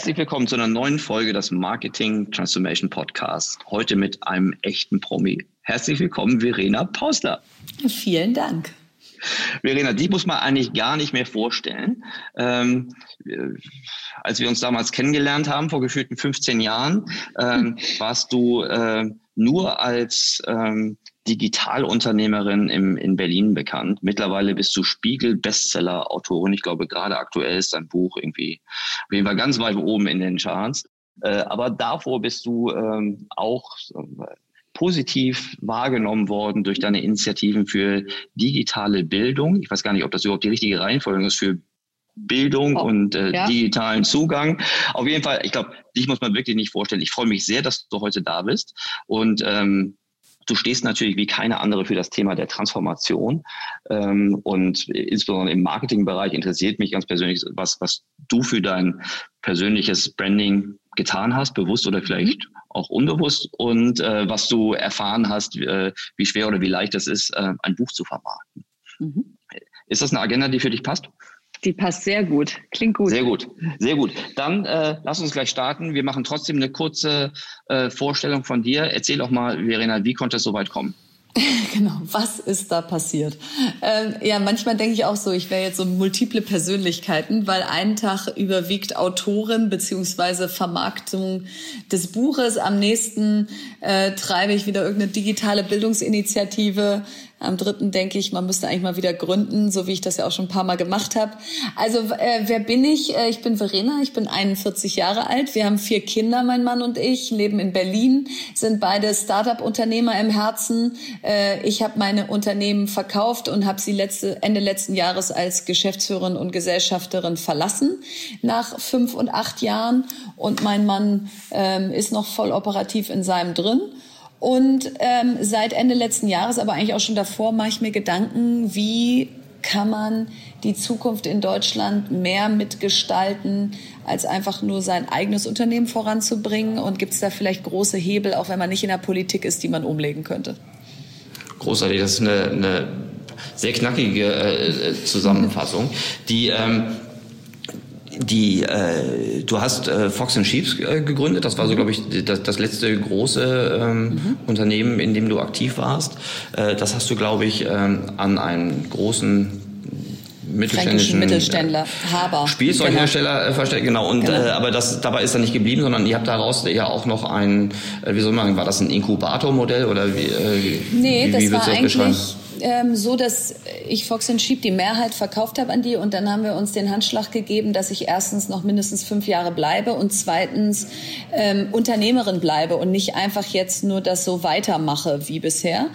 Herzlich willkommen zu einer neuen Folge des Marketing Transformation Podcasts. Heute mit einem echten Promi. Herzlich willkommen, Verena Pausler. Vielen Dank. Verena, die muss man eigentlich gar nicht mehr vorstellen. Ähm, als wir uns damals kennengelernt haben, vor gefühlten 15 Jahren, ähm, warst du äh, nur als ähm, Digitalunternehmerin im, in Berlin bekannt. Mittlerweile bist du Spiegel-Bestseller-Autorin. Ich glaube, gerade aktuell ist dein Buch irgendwie auf jeden Fall ganz weit oben in den Charts. Äh, aber davor bist du ähm, auch äh, positiv wahrgenommen worden durch deine Initiativen für digitale Bildung. Ich weiß gar nicht, ob das überhaupt die richtige Reihenfolge ist für Bildung oh, und äh, ja. digitalen Zugang. Auf jeden Fall, ich glaube, dich muss man wirklich nicht vorstellen. Ich freue mich sehr, dass du heute da bist und ähm, Du stehst natürlich wie keine andere für das Thema der Transformation. Ähm, und insbesondere im Marketingbereich interessiert mich ganz persönlich, was, was du für dein persönliches Branding getan hast, bewusst oder vielleicht auch unbewusst, und äh, was du erfahren hast, äh, wie schwer oder wie leicht es ist, äh, ein Buch zu vermarkten. Mhm. Ist das eine Agenda, die für dich passt? Die passt sehr gut. Klingt gut. Sehr gut. Sehr gut. Dann äh, lass uns gleich starten. Wir machen trotzdem eine kurze äh, Vorstellung von dir. Erzähl doch mal, Verena, wie konnte es so weit kommen? Genau, was ist da passiert? Ähm, ja, manchmal denke ich auch so, ich wäre jetzt so multiple Persönlichkeiten, weil einen Tag überwiegt Autorin beziehungsweise Vermarktung des Buches, am nächsten äh, treibe ich wieder irgendeine digitale Bildungsinitiative, am dritten denke ich, man müsste eigentlich mal wieder gründen, so wie ich das ja auch schon ein paar Mal gemacht habe. Also äh, wer bin ich? Äh, ich bin Verena, ich bin 41 Jahre alt. Wir haben vier Kinder, mein Mann und ich, leben in Berlin, sind beide Start-up-Unternehmer im Herzen. Äh, ich habe meine Unternehmen verkauft und habe sie letzte, Ende letzten Jahres als Geschäftsführerin und Gesellschafterin verlassen nach fünf und acht Jahren. Und mein Mann ähm, ist noch voll operativ in seinem drin. Und ähm, seit Ende letzten Jahres, aber eigentlich auch schon davor, mache ich mir Gedanken, wie kann man die Zukunft in Deutschland mehr mitgestalten, als einfach nur sein eigenes Unternehmen voranzubringen? Und gibt es da vielleicht große Hebel, auch wenn man nicht in der Politik ist, die man umlegen könnte? Großartig, das ist eine, eine sehr knackige äh, Zusammenfassung, die ähm, die, äh, du hast äh, Fox and Sheep äh, gegründet. Das war so, mhm. glaube ich, das, das letzte große ähm, mhm. Unternehmen, in dem du aktiv warst. Äh, das hast du, glaube ich, ähm, an einen großen mittelständischen Mittelständler, Haber. Spielzeughersteller genau. Versteckt, genau. Und genau. Äh, aber das dabei ist er nicht geblieben, sondern ihr habt daraus ja auch noch ein, äh, wie soll man, war das ein Inkubatormodell oder wie? Äh, nee, wie, das wie war das eigentlich ähm, so, dass ich Fox Sheep die Mehrheit verkauft habe an die und dann haben wir uns den Handschlag gegeben, dass ich erstens noch mindestens fünf Jahre bleibe und zweitens ähm, Unternehmerin bleibe und nicht einfach jetzt nur das so weitermache wie bisher.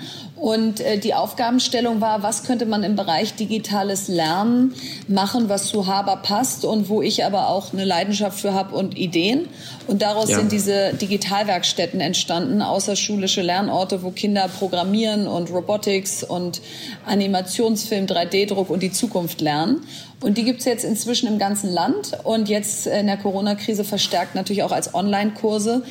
Und äh, die Aufgabenstellung war, was könnte man im Bereich digitales Lernen machen, was zu Haber passt und wo ich aber auch eine Leidenschaft für habe und Ideen. Und daraus ja. sind diese Digitalwerkstätten entstanden, außerschulische Lernorte, wo Kinder programmieren und Robotics und Animationsfilm, 3D-Druck und die Zukunft lernen. Und die gibt's jetzt inzwischen im ganzen Land und jetzt in der Corona-Krise verstärkt natürlich auch als Online-Kurse.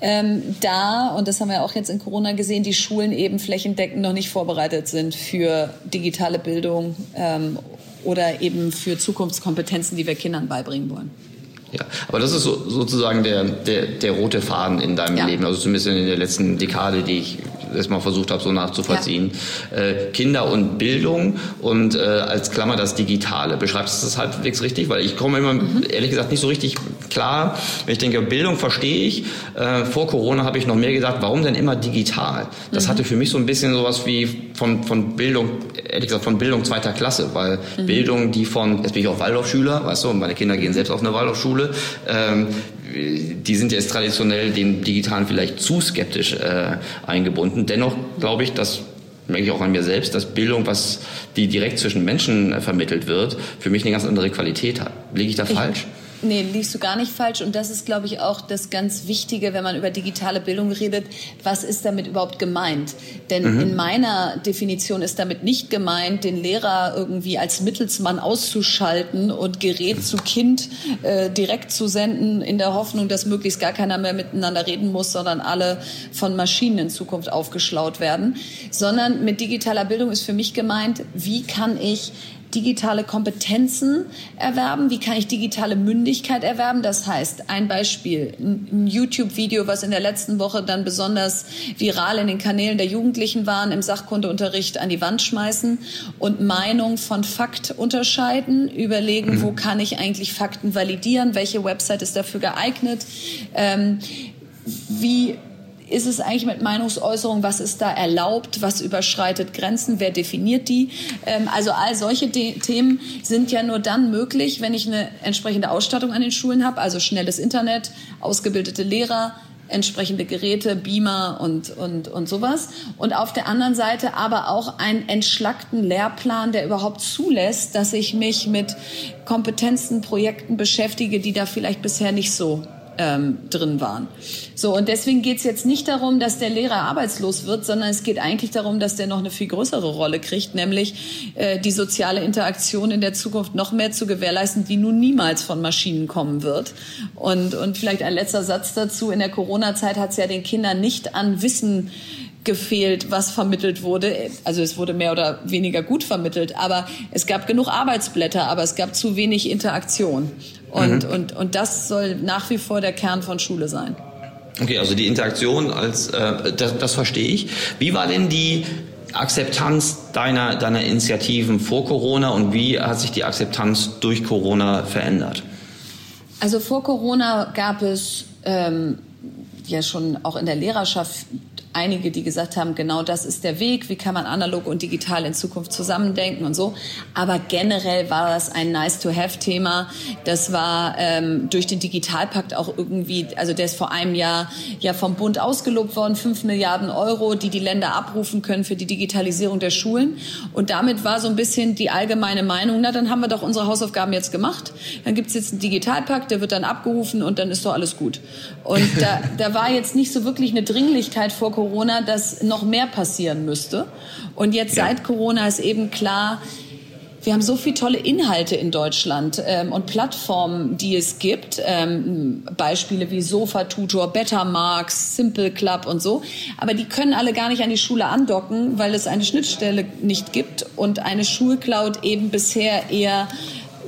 Ähm, da, und das haben wir auch jetzt in Corona gesehen, die Schulen eben flächendeckend noch nicht vorbereitet sind für digitale Bildung ähm, oder eben für Zukunftskompetenzen, die wir Kindern beibringen wollen. Ja, aber das ist so, sozusagen der, der, der rote Faden in deinem ja. Leben, also zumindest in der letzten Dekade, die ich erstmal versucht habe, so nachzuvollziehen. Ja. Äh, Kinder und Bildung und äh, als Klammer das Digitale. Beschreibst du das halbwegs richtig? Weil ich komme immer, mhm. ehrlich gesagt, nicht so richtig klar. Wenn ich denke, Bildung verstehe ich. Äh, vor Corona habe ich noch mehr gesagt, warum denn immer digital? Das mhm. hatte für mich so ein bisschen sowas wie von, von Bildung, ehrlich gesagt, von Bildung zweiter Klasse, weil mhm. Bildung, die von, jetzt bin ich auch Waldorfschüler, weißt du, und meine Kinder gehen selbst auf eine Waldorfschule, ähm, die sind jetzt traditionell dem Digitalen vielleicht zu skeptisch äh, eingebunden. Dennoch glaube ich, dass merke ich auch an mir selbst, dass Bildung, was die direkt zwischen Menschen äh, vermittelt wird, für mich eine ganz andere Qualität hat. Liege ich da ich, falsch? Nee, liegst du gar nicht falsch. Und das ist, glaube ich, auch das ganz Wichtige, wenn man über digitale Bildung redet. Was ist damit überhaupt gemeint? Denn mhm. in meiner Definition ist damit nicht gemeint, den Lehrer irgendwie als Mittelsmann auszuschalten und Gerät zu Kind äh, direkt zu senden, in der Hoffnung, dass möglichst gar keiner mehr miteinander reden muss, sondern alle von Maschinen in Zukunft aufgeschlaut werden. Sondern mit digitaler Bildung ist für mich gemeint, wie kann ich digitale Kompetenzen erwerben? Wie kann ich digitale Mündigkeit erwerben? Das heißt, ein Beispiel, ein YouTube-Video, was in der letzten Woche dann besonders viral in den Kanälen der Jugendlichen waren, im Sachkundeunterricht an die Wand schmeißen und Meinung von Fakt unterscheiden, überlegen, mhm. wo kann ich eigentlich Fakten validieren, welche Website ist dafür geeignet, ähm, wie ist es eigentlich mit Meinungsäußerung, was ist da erlaubt, was überschreitet Grenzen, wer definiert die? Ähm, also all solche De Themen sind ja nur dann möglich, wenn ich eine entsprechende Ausstattung an den Schulen habe, also schnelles Internet, ausgebildete Lehrer, entsprechende Geräte, Beamer und, und, und sowas. Und auf der anderen Seite aber auch einen entschlackten Lehrplan, der überhaupt zulässt, dass ich mich mit Kompetenzen, Projekten beschäftige, die da vielleicht bisher nicht so ähm, drin waren. So, und deswegen geht es jetzt nicht darum, dass der Lehrer arbeitslos wird, sondern es geht eigentlich darum, dass der noch eine viel größere Rolle kriegt, nämlich äh, die soziale Interaktion in der Zukunft noch mehr zu gewährleisten, die nun niemals von Maschinen kommen wird. Und, und vielleicht ein letzter Satz dazu. In der Corona-Zeit hat es ja den Kindern nicht an Wissen gefehlt, was vermittelt wurde. Also es wurde mehr oder weniger gut vermittelt, aber es gab genug Arbeitsblätter, aber es gab zu wenig Interaktion. Und, mhm. und, und das soll nach wie vor der Kern von Schule sein. Okay, also die Interaktion als äh, das, das verstehe ich. Wie war denn die Akzeptanz deiner, deiner Initiativen vor Corona und wie hat sich die Akzeptanz durch Corona verändert? Also vor Corona gab es ähm, ja schon auch in der Lehrerschaft einige, die gesagt haben, genau das ist der Weg, wie kann man analog und digital in Zukunft zusammendenken und so. Aber generell war das ein Nice-to-have-Thema. Das war ähm, durch den Digitalpakt auch irgendwie, also der ist vor einem Jahr ja vom Bund ausgelobt worden, fünf Milliarden Euro, die die Länder abrufen können für die Digitalisierung der Schulen. Und damit war so ein bisschen die allgemeine Meinung, na dann haben wir doch unsere Hausaufgaben jetzt gemacht. Dann gibt's jetzt einen Digitalpakt, der wird dann abgerufen und dann ist doch alles gut. Und da, da war jetzt nicht so wirklich eine Dringlichkeit vor Corona, dass noch mehr passieren müsste. Und jetzt ja. seit Corona ist eben klar, wir haben so viele tolle Inhalte in Deutschland ähm, und Plattformen, die es gibt. Ähm, Beispiele wie Sofa Tutor, Bettermarks, Simple Club und so. Aber die können alle gar nicht an die Schule andocken, weil es eine Schnittstelle nicht gibt und eine Schulcloud eben bisher eher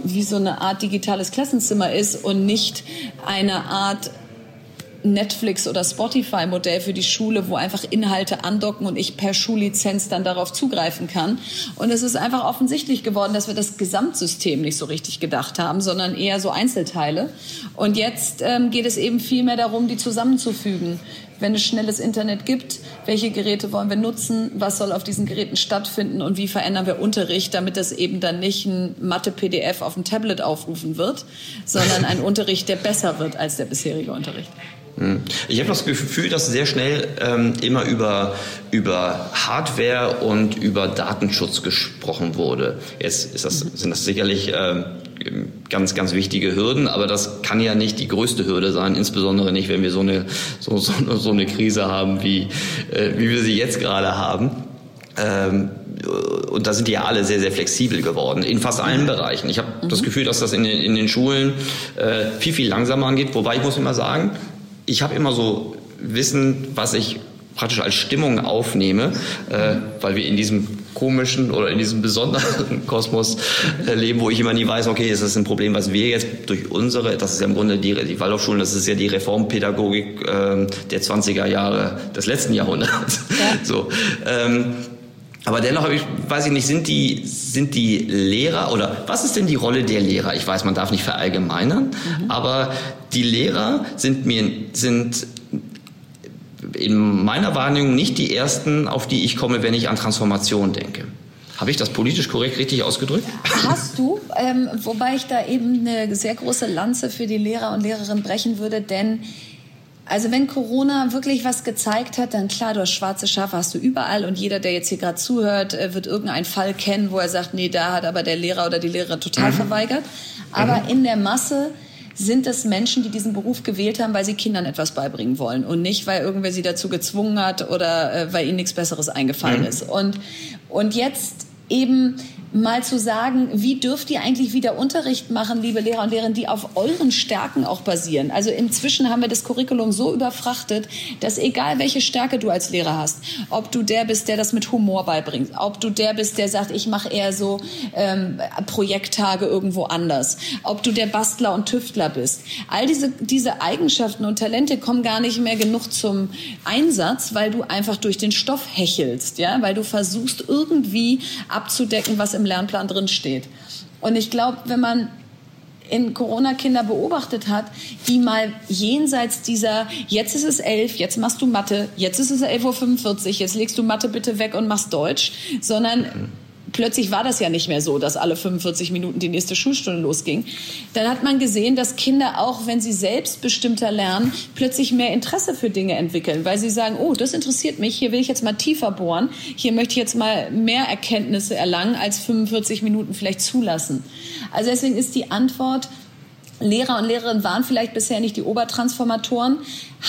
wie so eine Art digitales Klassenzimmer ist und nicht eine Art Netflix oder Spotify Modell für die Schule, wo einfach Inhalte andocken und ich per Schullizenz dann darauf zugreifen kann. Und es ist einfach offensichtlich geworden, dass wir das Gesamtsystem nicht so richtig gedacht haben, sondern eher so Einzelteile. Und jetzt ähm, geht es eben viel mehr darum, die zusammenzufügen. Wenn es schnelles Internet gibt, welche Geräte wollen wir nutzen, was soll auf diesen Geräten stattfinden und wie verändern wir Unterricht, damit das eben dann nicht ein Mathe-PDF auf dem Tablet aufrufen wird, sondern ein Unterricht, der besser wird als der bisherige Unterricht. Hm. Ich habe das Gefühl, dass sehr schnell ähm, immer über, über Hardware und über Datenschutz gesprochen wurde. Jetzt ist das, sind das sicherlich ähm, ganz, ganz wichtige Hürden, aber das kann ja nicht die größte Hürde sein, insbesondere nicht, wenn wir so eine, so, so, so eine Krise haben, wie, äh, wie wir sie jetzt gerade haben. Ähm, und da sind die ja alle sehr, sehr flexibel geworden, in fast allen Bereichen. Ich habe mhm. das Gefühl, dass das in den, in den Schulen äh, viel, viel langsamer angeht, wobei ich muss immer sagen, ich habe immer so Wissen, was ich praktisch als Stimmung aufnehme, äh, weil wir in diesem komischen oder in diesem besonderen Kosmos äh, leben, wo ich immer nie weiß, okay, ist das ein Problem, was wir jetzt durch unsere, das ist ja im Grunde die, die Waldorfschulen, das ist ja die Reformpädagogik äh, der 20er Jahre des letzten Jahrhunderts. Ja. So, ähm, aber dennoch ich, weiß ich nicht, sind die, sind die Lehrer oder was ist denn die Rolle der Lehrer? Ich weiß, man darf nicht verallgemeinern, mhm. aber die Lehrer sind mir, sind in meiner Wahrnehmung nicht die ersten, auf die ich komme, wenn ich an Transformation denke. Habe ich das politisch korrekt richtig ausgedrückt? Hast du, ähm, wobei ich da eben eine sehr große Lanze für die Lehrer und Lehrerinnen brechen würde, denn also wenn Corona wirklich was gezeigt hat, dann klar, du hast schwarze Schafe hast du überall und jeder, der jetzt hier gerade zuhört, äh, wird irgendeinen Fall kennen, wo er sagt, nee, da hat aber der Lehrer oder die Lehrerin total mhm. verweigert. Aber mhm. in der Masse sind es Menschen, die diesen Beruf gewählt haben, weil sie Kindern etwas beibringen wollen und nicht, weil irgendwer sie dazu gezwungen hat oder äh, weil ihnen nichts Besseres eingefallen mhm. ist. Und, und jetzt eben mal zu sagen, wie dürft ihr eigentlich wieder Unterricht machen, liebe Lehrer und Lehrerinnen, die auf euren Stärken auch basieren. Also inzwischen haben wir das Curriculum so überfrachtet, dass egal welche Stärke du als Lehrer hast, ob du der bist, der das mit Humor beibringt, ob du der bist, der sagt, ich mache eher so ähm, Projekttage irgendwo anders, ob du der Bastler und Tüftler bist. All diese, diese Eigenschaften und Talente kommen gar nicht mehr genug zum Einsatz, weil du einfach durch den Stoff hechelst, ja, weil du versuchst irgendwie abzudecken, was im im Lernplan drin steht. Und ich glaube, wenn man in Corona Kinder beobachtet hat, die mal jenseits dieser, jetzt ist es elf, jetzt machst du Mathe, jetzt ist es 11.45 Uhr, jetzt legst du Mathe bitte weg und machst Deutsch, sondern plötzlich war das ja nicht mehr so, dass alle 45 Minuten die nächste Schulstunde losging. Dann hat man gesehen, dass Kinder auch, wenn sie selbstbestimmter lernen, plötzlich mehr Interesse für Dinge entwickeln, weil sie sagen, oh, das interessiert mich, hier will ich jetzt mal tiefer bohren, hier möchte ich jetzt mal mehr Erkenntnisse erlangen, als 45 Minuten vielleicht zulassen. Also deswegen ist die Antwort, Lehrer und Lehrerinnen waren vielleicht bisher nicht die Obertransformatoren,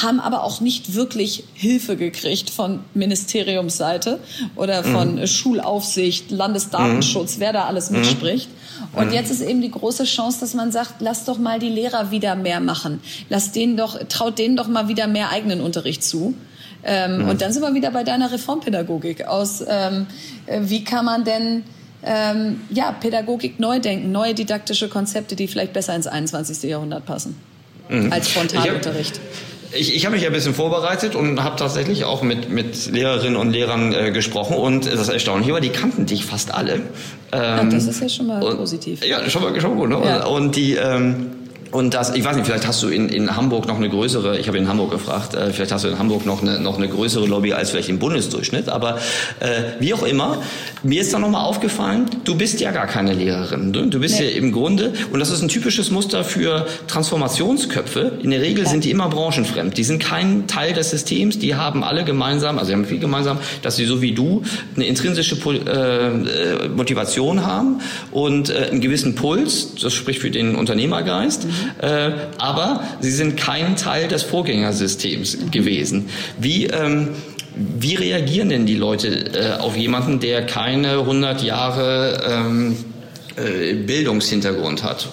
haben aber auch nicht wirklich Hilfe gekriegt von Ministeriumsseite oder von mhm. Schulaufsicht, Landesdatenschutz, mhm. wer da alles mhm. mitspricht. Und mhm. jetzt ist eben die große Chance, dass man sagt, lass doch mal die Lehrer wieder mehr machen. Lass denen doch, traut denen doch mal wieder mehr eigenen Unterricht zu. Ähm, mhm. Und dann sind wir wieder bei deiner Reformpädagogik aus, ähm, äh, wie kann man denn ähm, ja, Pädagogik neu denken, neue didaktische Konzepte, die vielleicht besser ins 21. Jahrhundert passen mhm. als Frontalunterricht. Ich, ich habe mich ein bisschen vorbereitet und habe tatsächlich auch mit, mit Lehrerinnen und Lehrern äh, gesprochen und das Erstaunliche war, die kannten dich fast alle. Ähm, Ach, das ist ja schon mal und, positiv. Ja, schon mal, schon mal gut. Ne? Ja. Und die... Ähm, und das, ich weiß nicht, vielleicht hast du in, in Hamburg noch eine größere, ich habe in Hamburg gefragt, äh, vielleicht hast du in Hamburg noch eine, noch eine größere Lobby als vielleicht im Bundesdurchschnitt, aber äh, wie auch immer, mir ist dann nochmal aufgefallen, du bist ja gar keine Lehrerin. Du, du bist nee. ja im Grunde, und das ist ein typisches Muster für Transformationsköpfe, in der Regel ja. sind die immer branchenfremd, die sind kein Teil des Systems, die haben alle gemeinsam, also sie haben viel gemeinsam, dass sie so wie du eine intrinsische äh, äh, Motivation haben und äh, einen gewissen Puls, das spricht für den Unternehmergeist, mhm äh, aber sie sind kein Teil des Vorgängersystems gewesen. Wie, ähm, wie reagieren denn die Leute äh, auf jemanden, der keine 100 Jahre ähm, äh, Bildungshintergrund hat?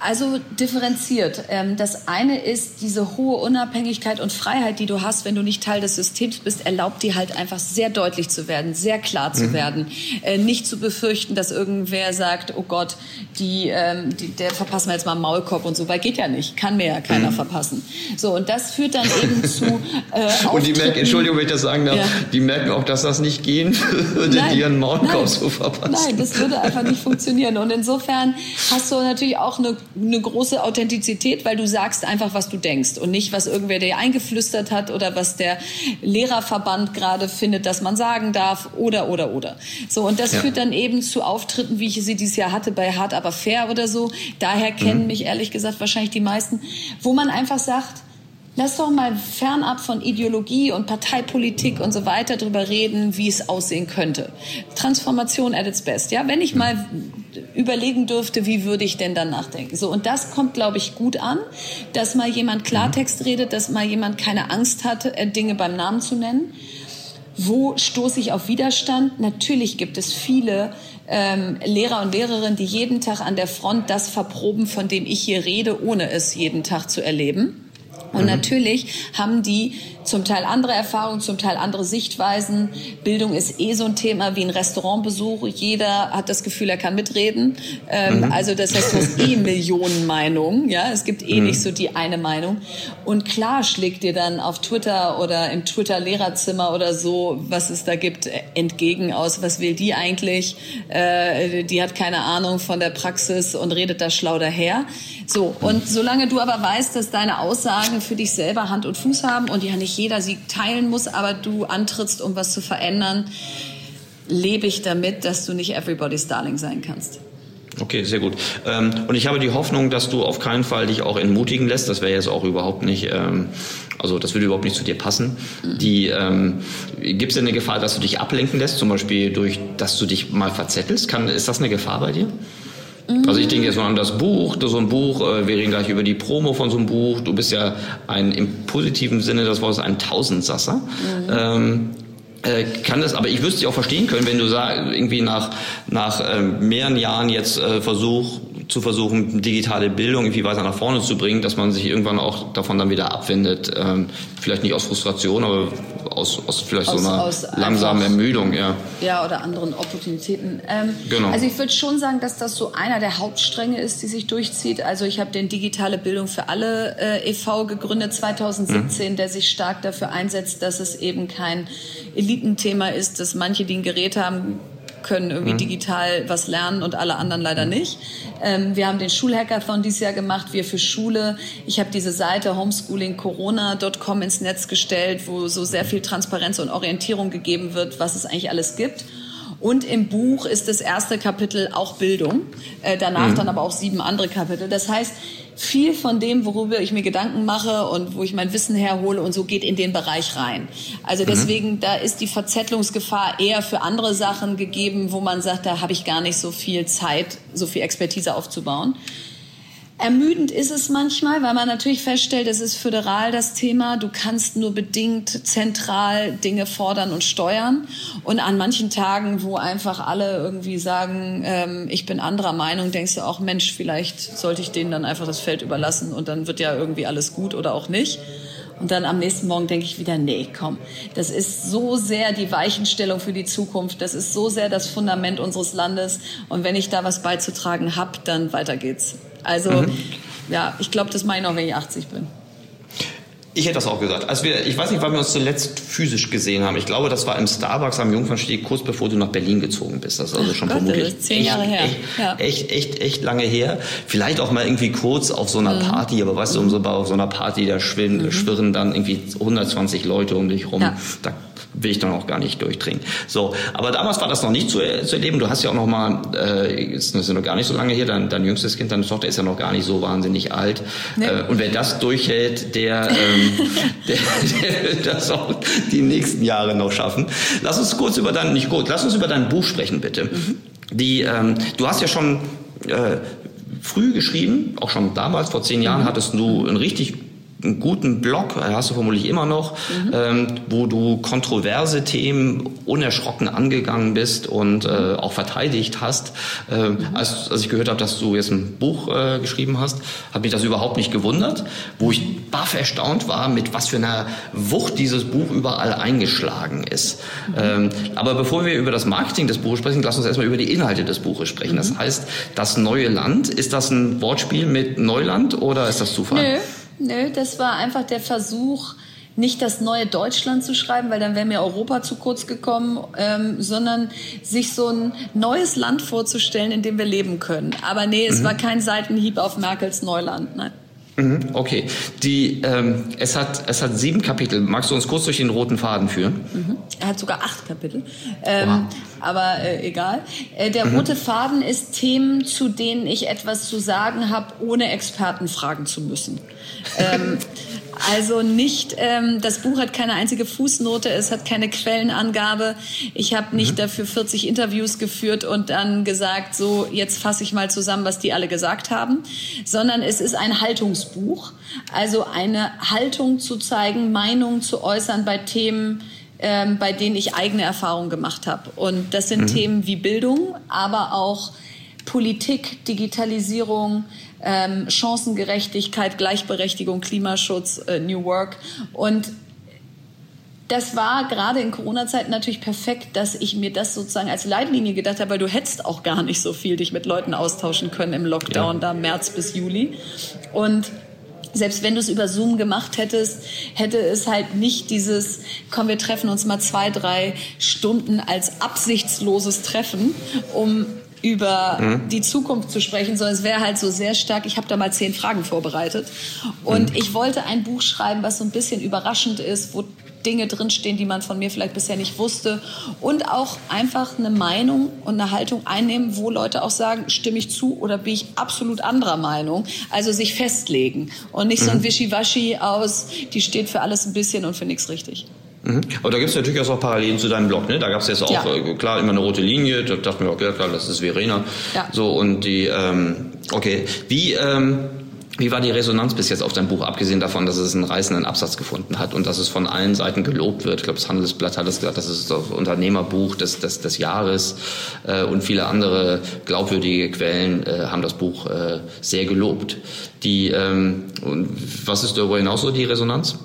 Also differenziert. Ähm, das eine ist diese hohe Unabhängigkeit und Freiheit, die du hast, wenn du nicht Teil des Systems bist, erlaubt dir halt einfach sehr deutlich zu werden, sehr klar zu mhm. werden, äh, nicht zu befürchten, dass irgendwer sagt, oh Gott, die, ähm, die, der verpassen wir jetzt mal einen Maulkorb und so, weil geht ja nicht, kann mir ja keiner mhm. verpassen. So und das führt dann eben zu äh, und die merken, Entschuldigung, wenn ich das sagen darf, ja. die merken auch, dass das nicht gehen würde, dir einen Maulkorb zu verpassen. Nein, das würde einfach nicht funktionieren. Und insofern hast du natürlich auch eine eine große Authentizität, weil du sagst einfach, was du denkst und nicht, was irgendwer dir eingeflüstert hat oder was der Lehrerverband gerade findet, dass man sagen darf oder, oder, oder. So, und das ja. führt dann eben zu Auftritten, wie ich sie dieses Jahr hatte bei Hart aber fair oder so. Daher kennen mhm. mich ehrlich gesagt wahrscheinlich die meisten, wo man einfach sagt, Lass doch mal fernab von Ideologie und Parteipolitik und so weiter drüber reden, wie es aussehen könnte. Transformation at its best. Ja, wenn ich mal überlegen dürfte, wie würde ich denn dann nachdenken? So und das kommt, glaube ich, gut an, dass mal jemand Klartext redet, dass mal jemand keine Angst hatte, äh, Dinge beim Namen zu nennen. Wo stoße ich auf Widerstand? Natürlich gibt es viele ähm, Lehrer und Lehrerinnen, die jeden Tag an der Front das verproben, von dem ich hier rede, ohne es jeden Tag zu erleben. Und mhm. natürlich haben die zum Teil andere Erfahrungen, zum Teil andere Sichtweisen. Bildung ist eh so ein Thema wie ein Restaurantbesuch. Jeder hat das Gefühl, er kann mitreden. Ähm, mhm. Also das heißt, du hast eh Millionen Meinungen. Ja, es gibt eh mhm. nicht so die eine Meinung. Und klar schlägt dir dann auf Twitter oder im Twitter-Lehrerzimmer oder so, was es da gibt, entgegen aus. Was will die eigentlich? Äh, die hat keine Ahnung von der Praxis und redet da schlau daher. So. Und solange du aber weißt, dass deine Aussagen für dich selber Hand und Fuß haben und ja nicht jeder sie teilen muss, aber du antrittst, um was zu verändern, lebe ich damit, dass du nicht everybody's darling sein kannst. Okay, sehr gut. Ähm, und ich habe die Hoffnung, dass du auf keinen Fall dich auch entmutigen lässt. Das wäre jetzt auch überhaupt nicht, ähm, also das würde überhaupt nicht zu dir passen. Die ähm, gibt es denn eine Gefahr, dass du dich ablenken lässt, zum Beispiel durch, dass du dich mal verzettelst? Kann, ist das eine Gefahr bei dir? Also ich denke jetzt mal an das Buch, so ein Buch, äh, wir reden gleich über die Promo von so einem Buch. Du bist ja ein im positiven Sinne das Wort ein Tausendsasser. Mhm. Ähm, äh, kann das, aber ich wüsste dich auch verstehen können, wenn du sag, irgendwie nach, nach äh, mehreren Jahren jetzt äh, Versuch, zu versuchen, digitale Bildung irgendwie weiter nach vorne zu bringen, dass man sich irgendwann auch davon dann wieder abwendet. Ähm, vielleicht nicht aus Frustration, aber aus, aus vielleicht aus, so einer langsamen Ermüdung, ja. Ja, oder anderen Opportunitäten. Ähm, genau. Also ich würde schon sagen, dass das so einer der Hauptstränge ist, die sich durchzieht. Also ich habe den Digitale Bildung für alle äh, e.V. gegründet 2017, mhm. der sich stark dafür einsetzt, dass es eben kein Elitenthema ist, dass manche, die ein Gerät haben, können irgendwie mhm. digital was lernen und alle anderen leider nicht. Ähm, wir haben den Schulhackathon dieses Jahr gemacht, wir für Schule. Ich habe diese Seite homeschoolingcorona.com ins Netz gestellt, wo so sehr viel Transparenz und Orientierung gegeben wird, was es eigentlich alles gibt. Und im Buch ist das erste Kapitel auch Bildung, äh, danach mhm. dann aber auch sieben andere Kapitel. Das heißt, viel von dem, worüber ich mir Gedanken mache und wo ich mein Wissen herhole und so geht in den Bereich rein. Also mhm. deswegen, mhm. da ist die Verzettlungsgefahr eher für andere Sachen gegeben, wo man sagt, da habe ich gar nicht so viel Zeit, so viel Expertise aufzubauen. Ermüdend ist es manchmal, weil man natürlich feststellt, es ist föderal das Thema. Du kannst nur bedingt zentral Dinge fordern und steuern. Und an manchen Tagen, wo einfach alle irgendwie sagen, ähm, ich bin anderer Meinung, denkst du auch, Mensch, vielleicht sollte ich denen dann einfach das Feld überlassen und dann wird ja irgendwie alles gut oder auch nicht. Und dann am nächsten Morgen denke ich wieder, nee, komm, das ist so sehr die Weichenstellung für die Zukunft, das ist so sehr das Fundament unseres Landes. Und wenn ich da was beizutragen habe, dann weiter geht's. Also mhm. ja, ich glaube, das meine ich auch, wenn ich 80 bin. Ich hätte das auch gesagt. Als wir, ich weiß nicht, wann wir uns zuletzt physisch gesehen haben. Ich glaube, das war im Starbucks am Jungfernstieg, kurz bevor du nach Berlin gezogen bist. Das ist also schon Gott, vermutlich zehn Jahre echt, her. Echt, ja. echt, echt, echt, lange her. Vielleicht auch mal irgendwie kurz auf so einer mhm. Party, aber weißt du, um so, auf so einer Party, da schwirren, mhm. schwirren dann irgendwie 120 Leute um dich rum. Ja. Da will ich dann auch gar nicht durchdringen. So, aber damals war das noch nicht zu, zu erleben. Du hast ja auch noch mal, äh, ist, ist noch gar nicht so lange hier, dein, dein jüngstes Kind, deine Tochter ist ja noch gar nicht so wahnsinnig alt. Nee. Äh, und wer das durchhält, der, ähm, der, der wird das auch die nächsten Jahre noch schaffen. Lass uns kurz über dein, nicht kurz, lass uns über dein Buch sprechen, bitte. Mhm. Die, ähm, du hast ja schon äh, früh geschrieben, auch schon damals, vor zehn Jahren, mhm. hattest du ein richtig einen guten Blog, hast du vermutlich immer noch, mhm. ähm, wo du kontroverse Themen unerschrocken angegangen bist und äh, auch verteidigt hast. Äh, mhm. als, als ich gehört habe, dass du jetzt ein Buch äh, geschrieben hast, hat mich das überhaupt nicht gewundert, wo ich baff erstaunt war, mit was für einer Wucht dieses Buch überall eingeschlagen ist. Mhm. Ähm, aber bevor wir über das Marketing des Buches sprechen, lass uns erstmal über die Inhalte des Buches sprechen. Das mhm. heißt, das neue Land, ist das ein Wortspiel mit Neuland oder ist das Zufall? Nö. Nö, das war einfach der Versuch, nicht das neue Deutschland zu schreiben, weil dann wäre mir Europa zu kurz gekommen, ähm, sondern sich so ein neues Land vorzustellen, in dem wir leben können. Aber nee, es mhm. war kein Seitenhieb auf Merkels Neuland. Nein. Mhm, okay. Die, ähm, es, hat, es hat sieben Kapitel. Magst du uns kurz durch den roten Faden führen? Mhm. Er hat sogar acht Kapitel. Ähm, aber äh, egal. Äh, der mhm. rote Faden ist Themen, zu denen ich etwas zu sagen habe, ohne Experten fragen zu müssen. Ähm, also nicht, ähm, das Buch hat keine einzige Fußnote, es hat keine Quellenangabe. Ich habe nicht mhm. dafür 40 Interviews geführt und dann gesagt, so jetzt fasse ich mal zusammen, was die alle gesagt haben, sondern es ist ein Haltungsbuch, also eine Haltung zu zeigen, Meinungen zu äußern bei Themen, ähm, bei denen ich eigene Erfahrungen gemacht habe. Und das sind mhm. Themen wie Bildung, aber auch Politik, Digitalisierung, ähm, Chancengerechtigkeit, Gleichberechtigung, Klimaschutz, äh, New Work. Und das war gerade in Corona-Zeiten natürlich perfekt, dass ich mir das sozusagen als Leitlinie gedacht habe, weil du hättest auch gar nicht so viel dich mit Leuten austauschen können im Lockdown, ja. da März bis Juli. Und selbst wenn du es über Zoom gemacht hättest, hätte es halt nicht dieses, komm, wir treffen uns mal zwei, drei Stunden als absichtsloses Treffen, um über mhm. die Zukunft zu sprechen, sondern es wäre halt so sehr stark, ich habe da mal zehn Fragen vorbereitet und mhm. ich wollte ein Buch schreiben, was so ein bisschen überraschend ist, wo Dinge drinstehen, die man von mir vielleicht bisher nicht wusste und auch einfach eine Meinung und eine Haltung einnehmen, wo Leute auch sagen, stimme ich zu oder bin ich absolut anderer Meinung, also sich festlegen und nicht so ein mhm. Wischiwaschi aus, die steht für alles ein bisschen und für nichts richtig. Mhm. Aber da gibt es natürlich auch Parallelen zu deinem Blog, ne? Da gab es jetzt auch, ja. äh, klar, immer eine rote Linie, da dachte mir auch, ja klar, das ist Verena. Ja. So, und die, ähm, okay. Wie, ähm, wie war die Resonanz bis jetzt auf dein Buch, abgesehen davon, dass es einen reißenden Absatz gefunden hat und dass es von allen Seiten gelobt wird? Ich glaube, das Handelsblatt hat es gesagt, das ist das Unternehmerbuch des, des, des Jahres äh, und viele andere glaubwürdige Quellen äh, haben das Buch äh, sehr gelobt. Die, ähm, und was ist darüber hinaus so die Resonanz?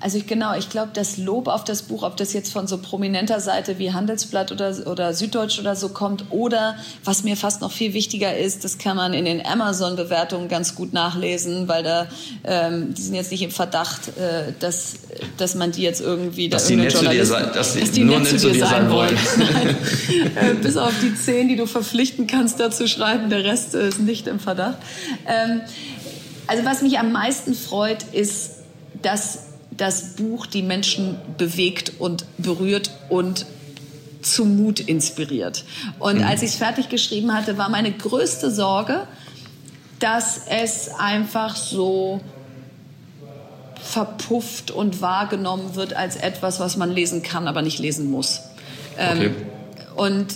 Also ich, genau, ich glaube, das Lob auf das Buch, ob das jetzt von so prominenter Seite wie Handelsblatt oder, oder Süddeutsch oder so kommt, oder was mir fast noch viel wichtiger ist, das kann man in den Amazon-Bewertungen ganz gut nachlesen, weil da ähm, die sind jetzt nicht im Verdacht, äh, dass, dass man die jetzt irgendwie dass da die nett zu dir sein, dass die, dass die nur nett zu dir sein wollen. Nein, äh, bis auf die zehn, die du verpflichten kannst, dazu schreiben, der Rest ist nicht im Verdacht. Ähm, also was mich am meisten freut, ist, dass das Buch die Menschen bewegt und berührt und zu Mut inspiriert. Und mhm. als ich es fertig geschrieben hatte, war meine größte Sorge, dass es einfach so verpufft und wahrgenommen wird als etwas, was man lesen kann, aber nicht lesen muss. Ähm, okay. Ähm, und,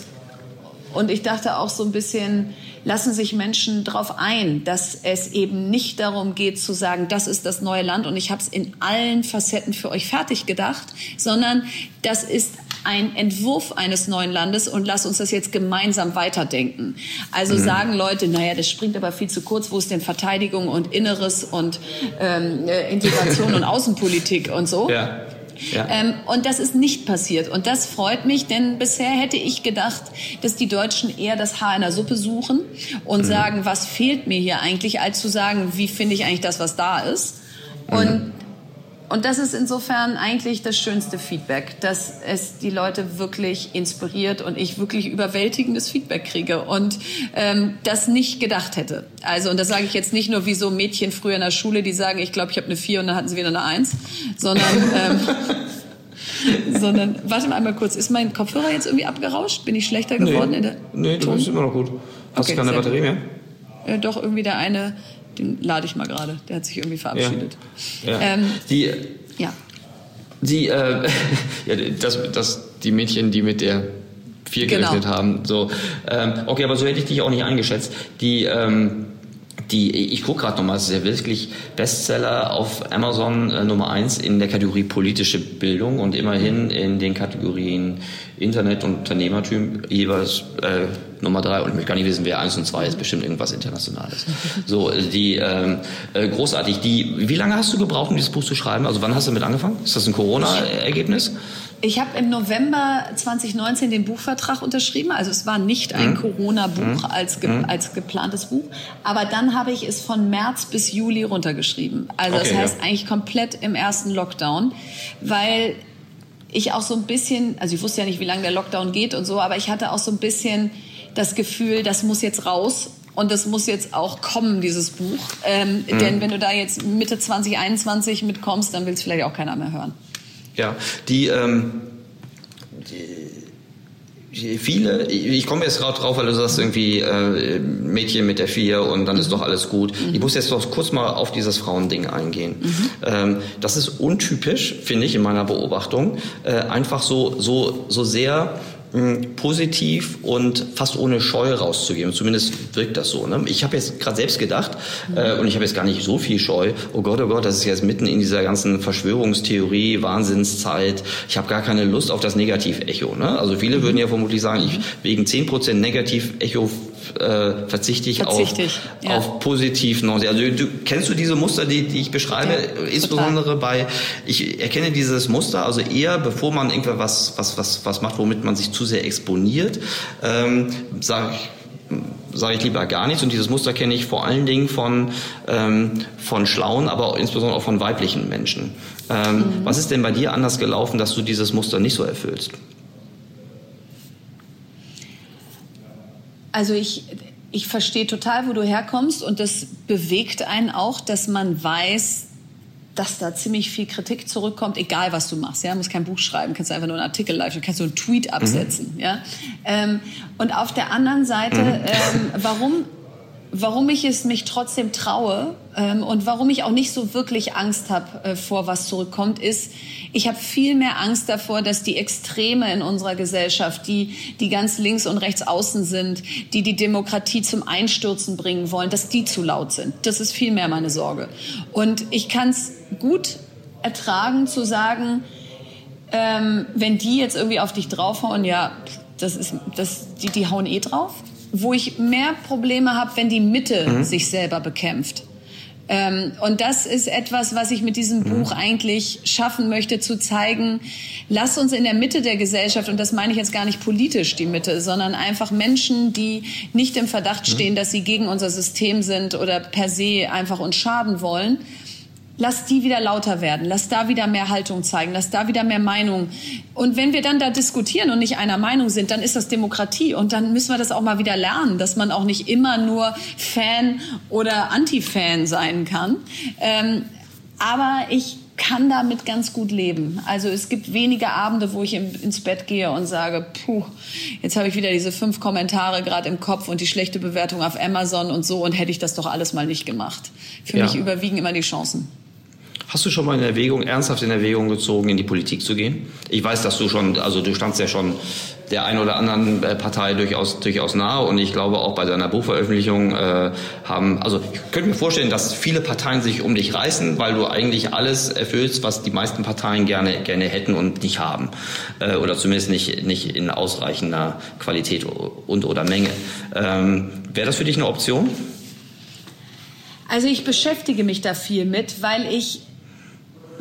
und ich dachte auch so ein bisschen, lassen sich Menschen darauf ein, dass es eben nicht darum geht zu sagen, das ist das neue Land und ich habe es in allen Facetten für euch fertig gedacht, sondern das ist ein Entwurf eines neuen Landes und lass uns das jetzt gemeinsam weiterdenken. Also mhm. sagen Leute, naja, das springt aber viel zu kurz, wo ist denn Verteidigung und Inneres und ähm, äh, Integration und Außenpolitik und so. Ja. Ja. Ähm, und das ist nicht passiert. Und das freut mich, denn bisher hätte ich gedacht, dass die Deutschen eher das Haar in der Suppe suchen und mhm. sagen, was fehlt mir hier eigentlich, als zu sagen, wie finde ich eigentlich das, was da ist. Und mhm. Und das ist insofern eigentlich das schönste Feedback, dass es die Leute wirklich inspiriert und ich wirklich überwältigendes Feedback kriege und ähm, das nicht gedacht hätte. Also, und das sage ich jetzt nicht nur wie so Mädchen früher in der Schule, die sagen, ich glaube, ich habe eine 4 und dann hatten sie wieder eine 1, sondern... Ähm, sondern, warte mal einmal kurz, ist mein Kopfhörer jetzt irgendwie abgerauscht? Bin ich schlechter geworden? Nee, in der nee du bist immer noch gut. Hast okay, du keine Batterie mehr? Ja, doch, irgendwie der eine den lade ich mal gerade. Der hat sich irgendwie verabschiedet. Ja. ja. Ähm, die, ja. Die, äh, ja, das, das, die Mädchen, die mit der vier genau. gerechnet haben. So, ähm, okay, aber so hätte ich dich auch nicht eingeschätzt. Die, ähm, die, ich gucke gerade nochmal, es ist ja wirklich Bestseller auf Amazon äh, Nummer eins in der Kategorie politische Bildung und immerhin in den Kategorien Internet und Unternehmertum jeweils äh, Nummer drei. Und ich möchte gar nicht wissen, wer eins und zwei ist, bestimmt irgendwas Internationales. So, die ähm, äh, großartig. Die, wie lange hast du gebraucht, um dieses Buch zu schreiben? Also wann hast du damit angefangen? Ist das ein Corona-Ergebnis? Ich habe im November 2019 den Buchvertrag unterschrieben. Also es war nicht ein mhm. Corona-Buch mhm. als, ge mhm. als geplantes Buch. Aber dann habe ich es von März bis Juli runtergeschrieben. Also okay, das heißt ja. eigentlich komplett im ersten Lockdown, weil ich auch so ein bisschen, also ich wusste ja nicht, wie lange der Lockdown geht und so, aber ich hatte auch so ein bisschen das Gefühl, das muss jetzt raus und das muss jetzt auch kommen, dieses Buch. Ähm, mhm. Denn wenn du da jetzt Mitte 2021 mitkommst, dann will es vielleicht auch keiner mehr hören. Ja, die, ähm, die viele, ich komme jetzt gerade drauf, weil du sagst irgendwie äh, Mädchen mit der vier und dann ist doch alles gut. Mhm. Ich muss jetzt doch kurz mal auf dieses Frauending eingehen. Mhm. Ähm, das ist untypisch, finde ich, in meiner Beobachtung. Äh, einfach so, so, so sehr positiv und fast ohne Scheu rauszugeben. Zumindest wirkt das so. Ne? Ich habe jetzt gerade selbst gedacht, äh, und ich habe jetzt gar nicht so viel Scheu, oh Gott, oh Gott, das ist jetzt mitten in dieser ganzen Verschwörungstheorie, Wahnsinnszeit. Ich habe gar keine Lust auf das Negativecho. Ne? Also viele mhm. würden ja vermutlich sagen, ich wegen 10% Negativecho äh, verzichte ich verzichte auf, ja. auf positiv. Also du, kennst du diese Muster, die, die ich beschreibe? Ja, Insbesondere bei, ich erkenne dieses Muster, also eher bevor man irgendwas was, was, was macht, womit man sich zu sehr exponiert, ähm, sage ich, sage ich lieber gar nichts. Und dieses Muster kenne ich vor allen Dingen von, ähm, von schlauen, aber insbesondere auch von weiblichen Menschen. Ähm, mhm. Was ist denn bei dir anders gelaufen, dass du dieses Muster nicht so erfüllst? Also ich, ich verstehe total, wo du herkommst und das bewegt einen auch, dass man weiß, dass da ziemlich viel Kritik zurückkommt, egal was du machst. Ja, du musst kein Buch schreiben, kannst einfach nur einen Artikel live, kannst du einen Tweet mhm. absetzen. Mhm. Ja, ähm, und auf der anderen Seite, mhm. ähm, warum warum ich es mich trotzdem traue ähm, und warum ich auch nicht so wirklich Angst habe äh, vor, was zurückkommt, ist, ich habe viel mehr Angst davor, dass die Extreme in unserer Gesellschaft, die, die ganz links und rechts außen sind, die die Demokratie zum Einstürzen bringen wollen, dass die zu laut sind. Das ist viel mehr meine Sorge. Und ich kann es gut ertragen zu sagen, ähm, wenn die jetzt irgendwie auf dich draufhauen, ja, das ist, das, die, die hauen eh drauf. Wo ich mehr Probleme habe, wenn die Mitte mhm. sich selber bekämpft. Ähm, und das ist etwas, was ich mit diesem mhm. Buch eigentlich schaffen möchte, zu zeigen, lass uns in der Mitte der Gesellschaft, und das meine ich jetzt gar nicht politisch die Mitte, sondern einfach Menschen, die nicht im Verdacht mhm. stehen, dass sie gegen unser System sind oder per se einfach uns schaden wollen, lass die wieder lauter werden, lass da wieder mehr Haltung zeigen, lass da wieder mehr Meinung. Und wenn wir dann da diskutieren und nicht einer Meinung sind, dann ist das Demokratie und dann müssen wir das auch mal wieder lernen, dass man auch nicht immer nur Fan oder Anti-Fan sein kann. Ähm, aber ich kann damit ganz gut leben. Also es gibt wenige Abende, wo ich ins Bett gehe und sage, puh, jetzt habe ich wieder diese fünf Kommentare gerade im Kopf und die schlechte Bewertung auf Amazon und so und hätte ich das doch alles mal nicht gemacht. Für ja. mich überwiegen immer die Chancen. Hast du schon mal in Erwägung, ernsthaft in Erwägung gezogen, in die Politik zu gehen? Ich weiß, dass du schon, also du standst ja schon der einen oder anderen äh, Partei durchaus, durchaus nahe und ich glaube auch bei deiner Buchveröffentlichung äh, haben, also ich könnte mir vorstellen, dass viele Parteien sich um dich reißen, weil du eigentlich alles erfüllst, was die meisten Parteien gerne, gerne hätten und nicht haben. Äh, oder zumindest nicht, nicht in ausreichender Qualität und oder Menge. Ähm, Wäre das für dich eine Option? Also ich beschäftige mich da viel mit, weil ich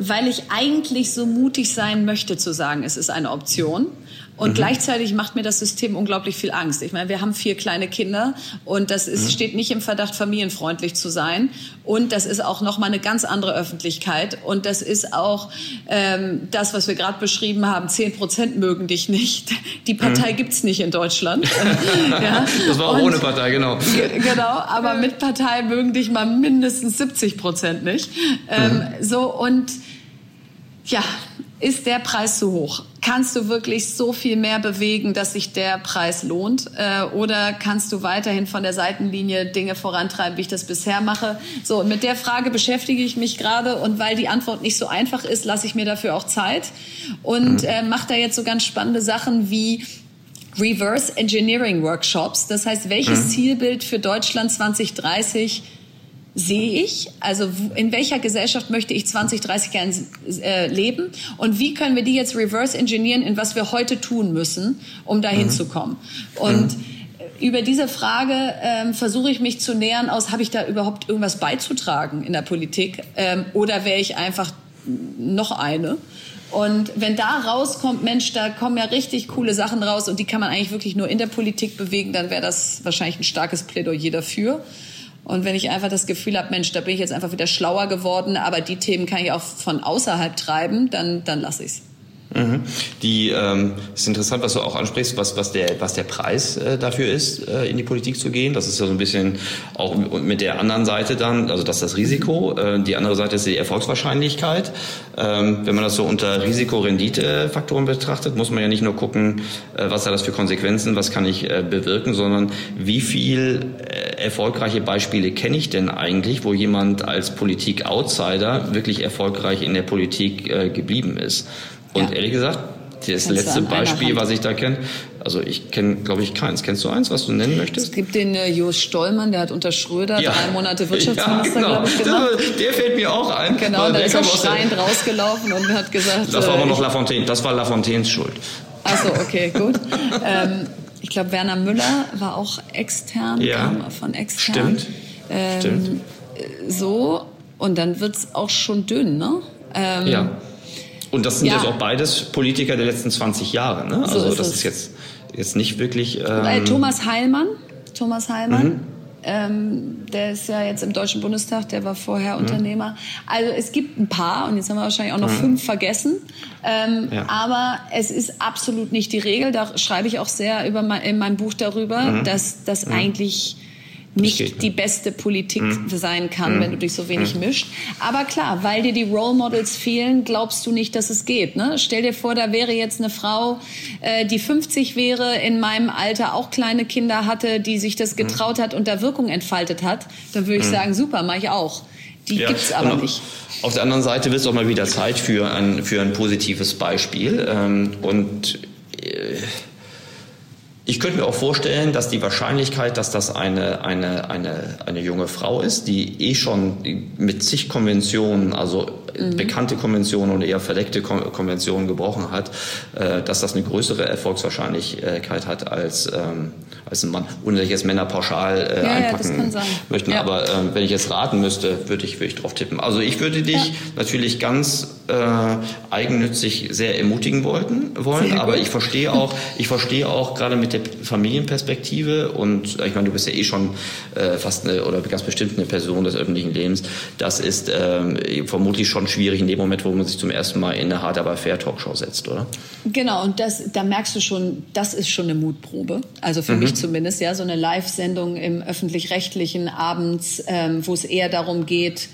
weil ich eigentlich so mutig sein möchte zu sagen, es ist eine Option. Und mhm. gleichzeitig macht mir das System unglaublich viel Angst. Ich meine, wir haben vier kleine Kinder und das ist, mhm. steht nicht im Verdacht, familienfreundlich zu sein. Und das ist auch nochmal eine ganz andere Öffentlichkeit. Und das ist auch ähm, das, was wir gerade beschrieben haben. Zehn Prozent mögen dich nicht. Die Partei mhm. gibt's nicht in Deutschland. ja. Das war auch und, ohne Partei, genau. Genau, aber mit Partei mögen dich mal mindestens 70 Prozent nicht. Ähm, mhm. so und ja, ist der Preis zu hoch? Kannst du wirklich so viel mehr bewegen, dass sich der Preis lohnt? Äh, oder kannst du weiterhin von der Seitenlinie Dinge vorantreiben, wie ich das bisher mache? So, mit der Frage beschäftige ich mich gerade und weil die Antwort nicht so einfach ist, lasse ich mir dafür auch Zeit und mhm. äh, mache da jetzt so ganz spannende Sachen wie Reverse Engineering Workshops. Das heißt, welches mhm. Zielbild für Deutschland 2030 sehe ich? Also in welcher Gesellschaft möchte ich 20, 30 Jahren äh, leben? Und wie können wir die jetzt reverse engineeren, in was wir heute tun müssen, um dahin mhm. zu kommen? Und mhm. über diese Frage ähm, versuche ich mich zu nähern aus, habe ich da überhaupt irgendwas beizutragen in der Politik? Ähm, oder wäre ich einfach noch eine? Und wenn da rauskommt, Mensch, da kommen ja richtig coole Sachen raus und die kann man eigentlich wirklich nur in der Politik bewegen, dann wäre das wahrscheinlich ein starkes Plädoyer dafür. Und wenn ich einfach das Gefühl habe, Mensch, da bin ich jetzt einfach wieder schlauer geworden, aber die Themen kann ich auch von außerhalb treiben, dann, dann lasse ich's. Mhm. Die ähm, ist interessant, was du auch ansprichst, was, was, der, was der Preis äh, dafür ist, äh, in die Politik zu gehen. Das ist ja so ein bisschen auch mit der anderen Seite dann, also das ist das Risiko. Äh, die andere Seite ist die Erfolgswahrscheinlichkeit. Ähm, wenn man das so unter Risiko-Rendite-Faktoren betrachtet, muss man ja nicht nur gucken, äh, was hat das für Konsequenzen, was kann ich äh, bewirken, sondern wie viel äh, erfolgreiche Beispiele kenne ich denn eigentlich, wo jemand als Politik-Outsider wirklich erfolgreich in der Politik äh, geblieben ist. Und ja. ehrlich gesagt, das letzte Beispiel, was ich da kenne, also ich kenne, glaube ich, keins. Kennst du eins, was du nennen möchtest? Es gibt den äh, Jos Stollmann, der hat unter Schröder ja. drei Monate Wirtschaftsminister, ja, genau. glaube ich, gemacht. Der fällt mir auch ein. Genau, da ist er schreiend rausgelaufen und hat gesagt... Das war aber äh, noch Lafontaine, das war Lafontaines Schuld. Achso, okay, gut. ähm, glaube, Werner Müller war auch extern, ja. kam von extern. Stimmt, ähm, Stimmt. So, und dann wird's auch schon dünn, ne? Ähm, ja. Und das sind ja. jetzt auch beides Politiker der letzten 20 Jahre. Ne? Also so ist das es. ist jetzt, jetzt nicht wirklich. Ähm Thomas Heilmann. Thomas Heilmann. Mhm. Ähm, der ist ja jetzt im Deutschen Bundestag, der war vorher mhm. Unternehmer. Also es gibt ein paar und jetzt haben wir wahrscheinlich auch noch mhm. fünf vergessen. Ähm, ja. Aber es ist absolut nicht die Regel. Da schreibe ich auch sehr über mein, in meinem Buch darüber, mhm. dass das mhm. eigentlich nicht die beste Politik mhm. sein kann, mhm. wenn du dich so wenig mhm. mischt. Aber klar, weil dir die Role Models fehlen, glaubst du nicht, dass es geht. Ne? Stell dir vor, da wäre jetzt eine Frau, äh, die 50 wäre, in meinem Alter auch kleine Kinder hatte, die sich das mhm. getraut hat und da Wirkung entfaltet hat. Dann würde ich mhm. sagen, super, mache ich auch. Die ja. gibt's aber nicht. Auf der anderen Seite wird es auch mal wieder Zeit für ein, für ein positives Beispiel. Ähm, und äh, ich könnte mir auch vorstellen, dass die Wahrscheinlichkeit, dass das eine, eine, eine, eine junge Frau ist, die eh schon mit zig Konventionen, also mhm. bekannte Konventionen und eher verdeckte Konventionen gebrochen hat, äh, dass das eine größere Erfolgswahrscheinlichkeit hat als, ähm, als ein Mann. Ohne dass ich jetzt Männer pauschal äh, ja, einpacken ja, möchte. Ja. Aber äh, wenn ich jetzt raten müsste, würde ich, würde ich drauf tippen. Also ich würde dich natürlich ganz äh, eigennützig sehr ermutigen wollten, wollen, aber ich verstehe auch, ich verstehe auch gerade mit der Familienperspektive und äh, ich meine, du bist ja eh schon äh, fast eine oder ganz bestimmt eine Person des öffentlichen Lebens. Das ist äh, vermutlich schon schwierig in dem Moment, wo man sich zum ersten Mal in eine hart aber fair Talkshow setzt, oder? Genau, und das, da merkst du schon, das ist schon eine Mutprobe. Also für mhm. mich zumindest, ja, so eine Live-Sendung im öffentlich-rechtlichen abends, ähm, wo es eher darum geht,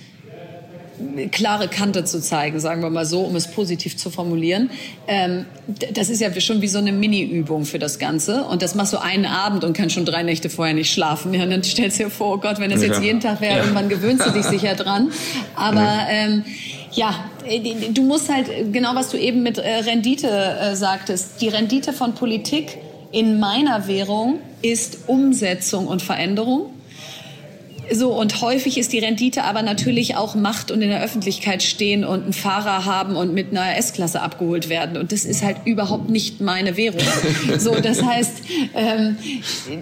klare Kante zu zeigen, sagen wir mal so, um es positiv zu formulieren. Ähm, das ist ja schon wie so eine Mini-Übung für das Ganze. Und das machst du einen Abend und kannst schon drei Nächte vorher nicht schlafen. Ja, und dann stellst du dir vor, oh Gott, wenn das jetzt jeden Tag wäre, ja. irgendwann gewöhnst du dich sicher dran. Aber ähm, ja, du musst halt, genau was du eben mit äh, Rendite äh, sagtest, die Rendite von Politik in meiner Währung ist Umsetzung und Veränderung. So, und häufig ist die Rendite aber natürlich auch Macht und in der Öffentlichkeit stehen und einen Fahrer haben und mit einer S-Klasse abgeholt werden. Und das ist halt überhaupt nicht meine Währung. So, das heißt, ähm,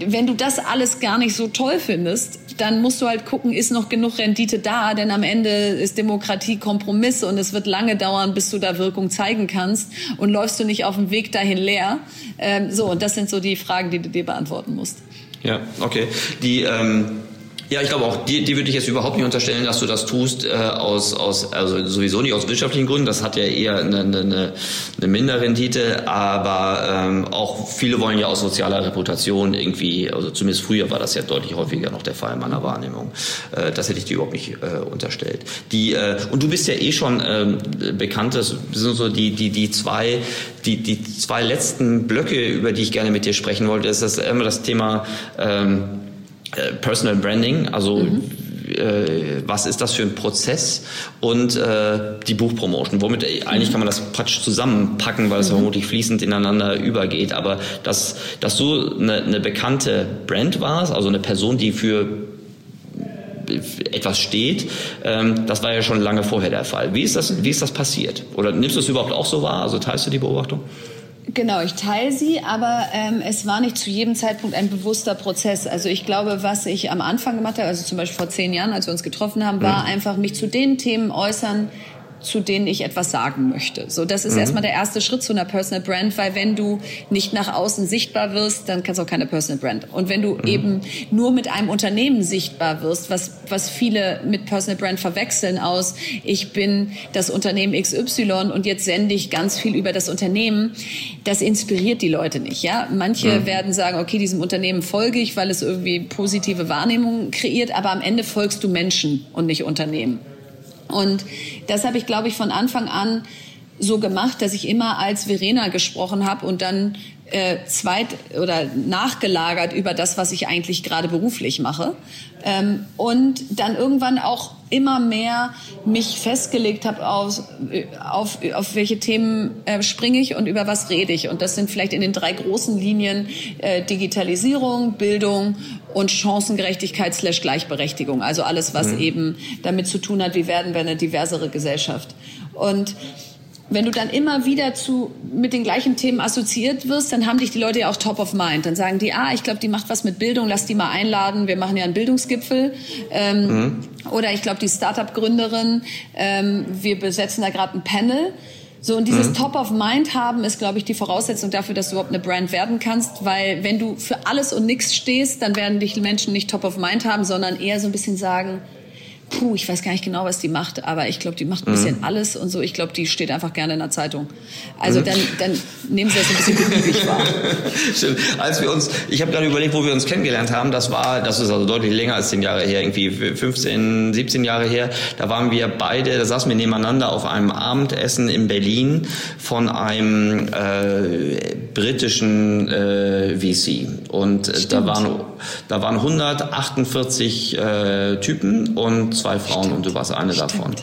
wenn du das alles gar nicht so toll findest, dann musst du halt gucken, ist noch genug Rendite da, denn am Ende ist Demokratie Kompromiss und es wird lange dauern, bis du da Wirkung zeigen kannst und läufst du nicht auf dem Weg dahin leer. Ähm, so, und das sind so die Fragen, die du dir beantworten musst. Ja, okay. Die ähm ja, ich glaube auch, die, die würde ich jetzt überhaupt nicht unterstellen, dass du das tust äh, aus, aus, also sowieso nicht aus wirtschaftlichen Gründen. Das hat ja eher eine, eine, eine Minderrendite, aber ähm, auch viele wollen ja aus sozialer Reputation irgendwie, also zumindest früher war das ja deutlich häufiger noch der Fall in meiner Wahrnehmung. Äh, das hätte ich dir überhaupt nicht äh, unterstellt. Die äh, und du bist ja eh schon ähm, bekannt, das sind so die die die zwei die die zwei letzten Blöcke, über die ich gerne mit dir sprechen wollte. Das ist immer das Thema ähm, äh, Personal Branding, also mhm. äh, was ist das für ein Prozess und äh, die Buchpromotion. Womit äh, eigentlich kann man das praktisch zusammenpacken, weil es mhm. vermutlich fließend ineinander übergeht. Aber dass, dass du eine, eine bekannte Brand warst, also eine Person, die für etwas steht, ähm, das war ja schon lange vorher der Fall. Wie ist das, wie ist das passiert? Oder nimmst du es überhaupt auch so wahr? Also teilst du die Beobachtung? Genau, ich teile sie, aber ähm, es war nicht zu jedem Zeitpunkt ein bewusster Prozess. Also ich glaube, was ich am Anfang gemacht habe, also zum Beispiel vor zehn Jahren, als wir uns getroffen haben, war mhm. einfach mich zu den Themen äußern, zu denen ich etwas sagen möchte. So, das ist mhm. erstmal der erste Schritt zu einer Personal Brand, weil wenn du nicht nach außen sichtbar wirst, dann kannst du auch keine Personal Brand. Und wenn du mhm. eben nur mit einem Unternehmen sichtbar wirst, was, was viele mit Personal Brand verwechseln aus, ich bin das Unternehmen XY und jetzt sende ich ganz viel über das Unternehmen, das inspiriert die Leute nicht, ja. Manche mhm. werden sagen, okay, diesem Unternehmen folge ich, weil es irgendwie positive Wahrnehmungen kreiert, aber am Ende folgst du Menschen und nicht Unternehmen. Und das habe ich, glaube ich, von Anfang an so gemacht, dass ich immer als Verena gesprochen habe und dann äh, zweit oder nachgelagert über das, was ich eigentlich gerade beruflich mache. Ähm, und dann irgendwann auch immer mehr mich festgelegt habe auf, auf, auf welche Themen äh, springe ich und über was rede ich. Und das sind vielleicht in den drei großen Linien äh, Digitalisierung, Bildung und Chancengerechtigkeit slash Gleichberechtigung. Also alles, was mhm. eben damit zu tun hat, wie werden wir eine diversere Gesellschaft. Und wenn du dann immer wieder zu, mit den gleichen Themen assoziiert wirst, dann haben dich die Leute ja auch top of mind. Dann sagen die, ah, ich glaube, die macht was mit Bildung, lass die mal einladen, wir machen ja einen Bildungsgipfel. Ähm, mhm. Oder ich glaube, die Startup-Gründerin, ähm, wir besetzen da gerade ein Panel. So, und dieses mhm. Top of Mind haben ist, glaube ich, die Voraussetzung dafür, dass du überhaupt eine Brand werden kannst, weil wenn du für alles und nichts stehst, dann werden dich Menschen nicht Top of Mind haben, sondern eher so ein bisschen sagen, puh, ich weiß gar nicht genau, was die macht, aber ich glaube, die macht ein bisschen mhm. alles und so. Ich glaube, die steht einfach gerne in der Zeitung. Also mhm. dann, dann nehmen sie das ein bisschen beliebig wahr. Stimmt. Als wir uns, ich habe gerade überlegt, wo wir uns kennengelernt haben, das war, das ist also deutlich länger als zehn Jahre her, irgendwie 15, 17 Jahre her. Da waren wir beide, da saßen wir nebeneinander auf einem Abendessen in Berlin von einem äh, britischen äh, VC. Und äh, da waren, da waren 148 äh, Typen und zwei Frauen stimmt. und du warst eine stimmt. davon.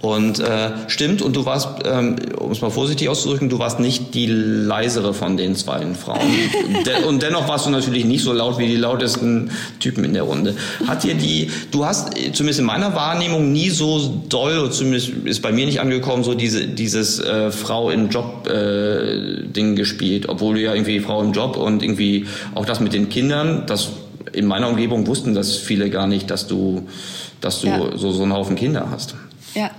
Und äh, stimmt, und du warst, ähm, um es mal vorsichtig auszudrücken, du warst nicht die leisere von den zwei Frauen. De und dennoch warst du natürlich nicht so laut wie die lautesten Typen in der Runde. Hat dir die, du hast zumindest in meiner Wahrnehmung nie so doll, oder zumindest ist bei mir nicht angekommen, so diese, dieses äh, Frau im Job äh, gespielt, obwohl du ja irgendwie Frau im Job und irgendwie auch das mit den Kindern, das in meiner Umgebung wussten das viele gar nicht, dass du dass du ja. so, so einen Haufen Kinder hast. Ja.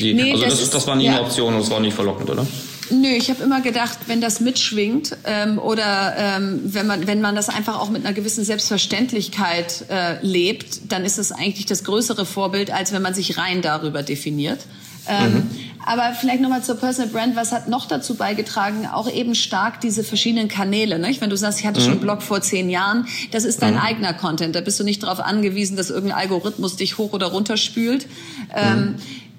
Die, nee, also das, das, das war nie ja. eine Option und das war nicht verlockend, oder? Nö, ich habe immer gedacht, wenn das mitschwingt ähm, oder ähm, wenn, man, wenn man das einfach auch mit einer gewissen Selbstverständlichkeit äh, lebt, dann ist es eigentlich das größere Vorbild, als wenn man sich rein darüber definiert. Ähm, mhm. Aber vielleicht nochmal zur Personal Brand. Was hat noch dazu beigetragen? Auch eben stark diese verschiedenen Kanäle. Nicht? Wenn du sagst, ich hatte mhm. schon einen Blog vor zehn Jahren, das ist dein mhm. eigener Content. Da bist du nicht darauf angewiesen, dass irgendein Algorithmus dich hoch oder runter spült. Ähm, mhm.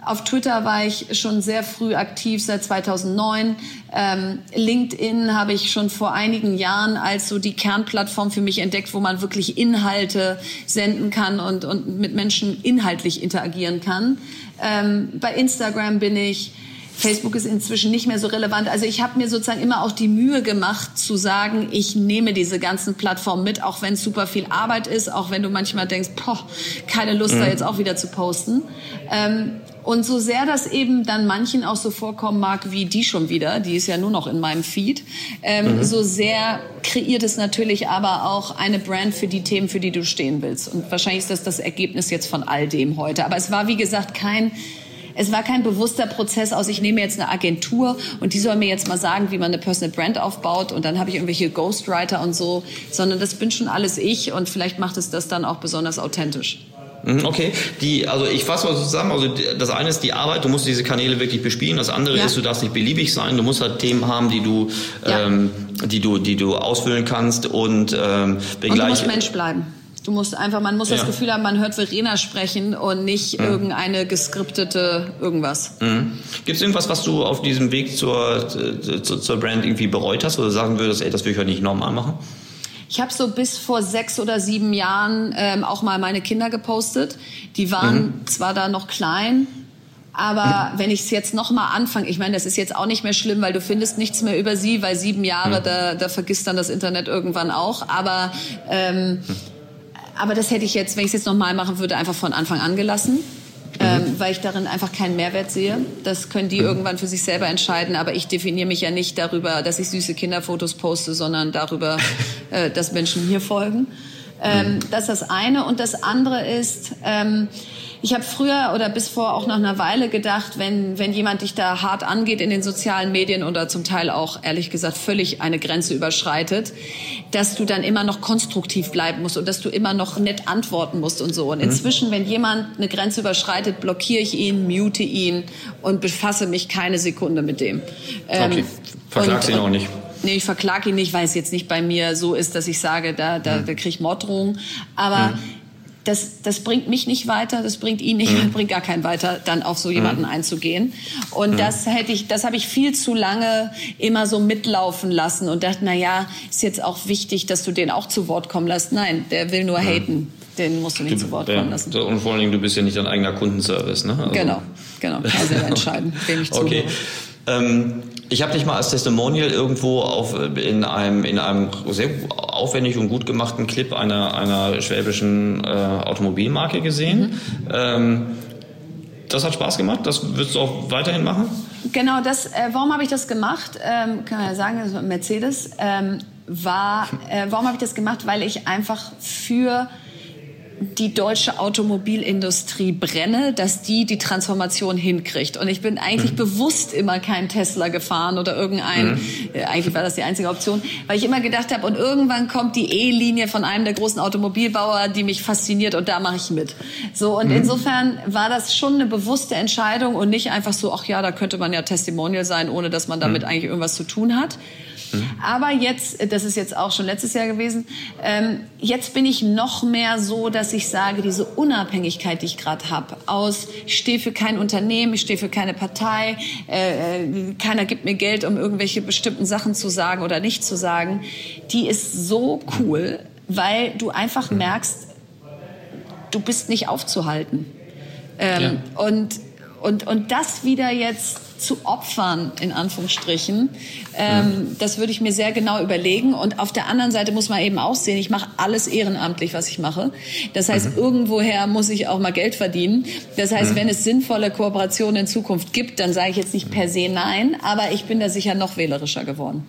Auf Twitter war ich schon sehr früh aktiv, seit 2009. Ähm, LinkedIn habe ich schon vor einigen Jahren als so die Kernplattform für mich entdeckt, wo man wirklich Inhalte senden kann und, und mit Menschen inhaltlich interagieren kann. Ähm, bei Instagram bin ich. Facebook ist inzwischen nicht mehr so relevant. Also ich habe mir sozusagen immer auch die Mühe gemacht zu sagen, ich nehme diese ganzen Plattformen mit, auch wenn es super viel Arbeit ist, auch wenn du manchmal denkst, boah, keine Lust mhm. da jetzt auch wieder zu posten. Ähm, und so sehr das eben dann manchen auch so vorkommen mag, wie die schon wieder, die ist ja nur noch in meinem Feed, ähm, mhm. so sehr kreiert es natürlich aber auch eine Brand für die Themen, für die du stehen willst. Und wahrscheinlich ist das das Ergebnis jetzt von all dem heute. Aber es war, wie gesagt, kein es war kein bewusster Prozess aus, ich nehme jetzt eine Agentur und die soll mir jetzt mal sagen, wie man eine Personal Brand aufbaut und dann habe ich irgendwelche Ghostwriter und so, sondern das bin schon alles ich und vielleicht macht es das dann auch besonders authentisch. Mhm, okay, die, also ich fasse mal zusammen. Also das eine ist die Arbeit, du musst diese Kanäle wirklich bespielen. Das andere ja. ist, du darfst nicht beliebig sein. Du musst halt Themen haben, die du, ja. ähm, die du, die du ausfüllen kannst und ähm, und du musst Mensch bleiben. Du musst einfach, man muss ja. das Gefühl haben, man hört Verena sprechen und nicht mhm. irgendeine geskriptete irgendwas. Mhm. Gibt es irgendwas, was du auf diesem Weg zur, zur, zur Brand irgendwie bereut hast oder sagen würdest, ey, das will ich heute nicht normal machen? Ich habe so bis vor sechs oder sieben Jahren ähm, auch mal meine Kinder gepostet. Die waren mhm. zwar da noch klein, aber wenn ich es jetzt noch mal anfange, ich meine, das ist jetzt auch nicht mehr schlimm, weil du findest nichts mehr über sie, weil sieben Jahre, mhm. da, da vergisst dann das Internet irgendwann auch. Aber ähm, aber das hätte ich jetzt, wenn ich es jetzt nochmal machen würde, einfach von Anfang an gelassen ähm, weil ich darin einfach keinen Mehrwert sehe. Das können die mhm. irgendwann für sich selber entscheiden, aber ich definiere mich ja nicht darüber, dass ich süße Kinderfotos poste, sondern darüber, äh, dass Menschen mir folgen. Ähm, mhm. Das ist das eine. Und das andere ist, ähm, ich habe früher oder bis vor auch nach einer Weile gedacht, wenn, wenn jemand dich da hart angeht in den sozialen Medien oder zum Teil auch, ehrlich gesagt, völlig eine Grenze überschreitet, dass du dann immer noch konstruktiv bleiben musst und dass du immer noch nett antworten musst und so. Und mhm. inzwischen, wenn jemand eine Grenze überschreitet, blockiere ich ihn, mute ihn und befasse mich keine Sekunde mit dem. Ähm, okay, verklagst ihn auch nicht. Nee, ich verklage ihn nicht, weil es jetzt nicht bei mir so ist, dass ich sage, da, da, mhm. da kriege ich Morddrohungen. Aber mhm das, das bringt mich nicht weiter, das bringt ihn nicht, mhm. bringt gar keinen weiter, dann auf so jemanden mhm. einzugehen. Und mhm. das hätte ich, das habe ich viel zu lange immer so mitlaufen lassen und dachte, na ja, ist jetzt auch wichtig, dass du den auch zu Wort kommen lässt. Nein, der will nur mhm. haten. Den musst du nicht zu Wort kommen lassen. Und vor allen Dingen, du bist ja nicht dein eigener Kundenservice, ne? Also genau, genau. Selber entscheiden, wem ich okay. Ähm, ich habe dich mal als Testimonial irgendwo auf, in, einem, in einem sehr aufwendig und gut gemachten Clip einer, einer schwäbischen äh, Automobilmarke gesehen. Mhm. Ähm, das hat Spaß gemacht. Das wirst du auch weiterhin machen? Genau, das, äh, warum habe ich das gemacht? Ähm, kann man ja sagen, das Mercedes. Ähm, war, äh, warum habe ich das gemacht? Weil ich einfach für die deutsche Automobilindustrie brenne, dass die die Transformation hinkriegt. Und ich bin eigentlich mhm. bewusst immer kein Tesla gefahren oder irgendein, mhm. äh, eigentlich war das die einzige Option, weil ich immer gedacht habe, und irgendwann kommt die E-Linie von einem der großen Automobilbauer, die mich fasziniert und da mache ich mit. So, und mhm. insofern war das schon eine bewusste Entscheidung und nicht einfach so, ach ja, da könnte man ja Testimonial sein, ohne dass man damit mhm. eigentlich irgendwas zu tun hat. Mhm. Aber jetzt, das ist jetzt auch schon letztes Jahr gewesen, ähm, jetzt bin ich noch mehr so, dass ich sage, diese Unabhängigkeit, die ich gerade habe, aus, ich stehe für kein Unternehmen, ich stehe für keine Partei, äh, äh, keiner gibt mir Geld, um irgendwelche bestimmten Sachen zu sagen oder nicht zu sagen, die ist so cool, weil du einfach mhm. merkst, du bist nicht aufzuhalten. Ähm, ja. Und und, und das wieder jetzt zu opfern, in Anführungsstrichen. Ähm. Das würde ich mir sehr genau überlegen. Und auf der anderen Seite muss man eben auch sehen, ich mache alles ehrenamtlich, was ich mache. Das heißt, mhm. irgendwoher muss ich auch mal Geld verdienen. Das heißt, mhm. wenn es sinnvolle Kooperationen in Zukunft gibt, dann sage ich jetzt nicht per se nein, aber ich bin da sicher noch wählerischer geworden.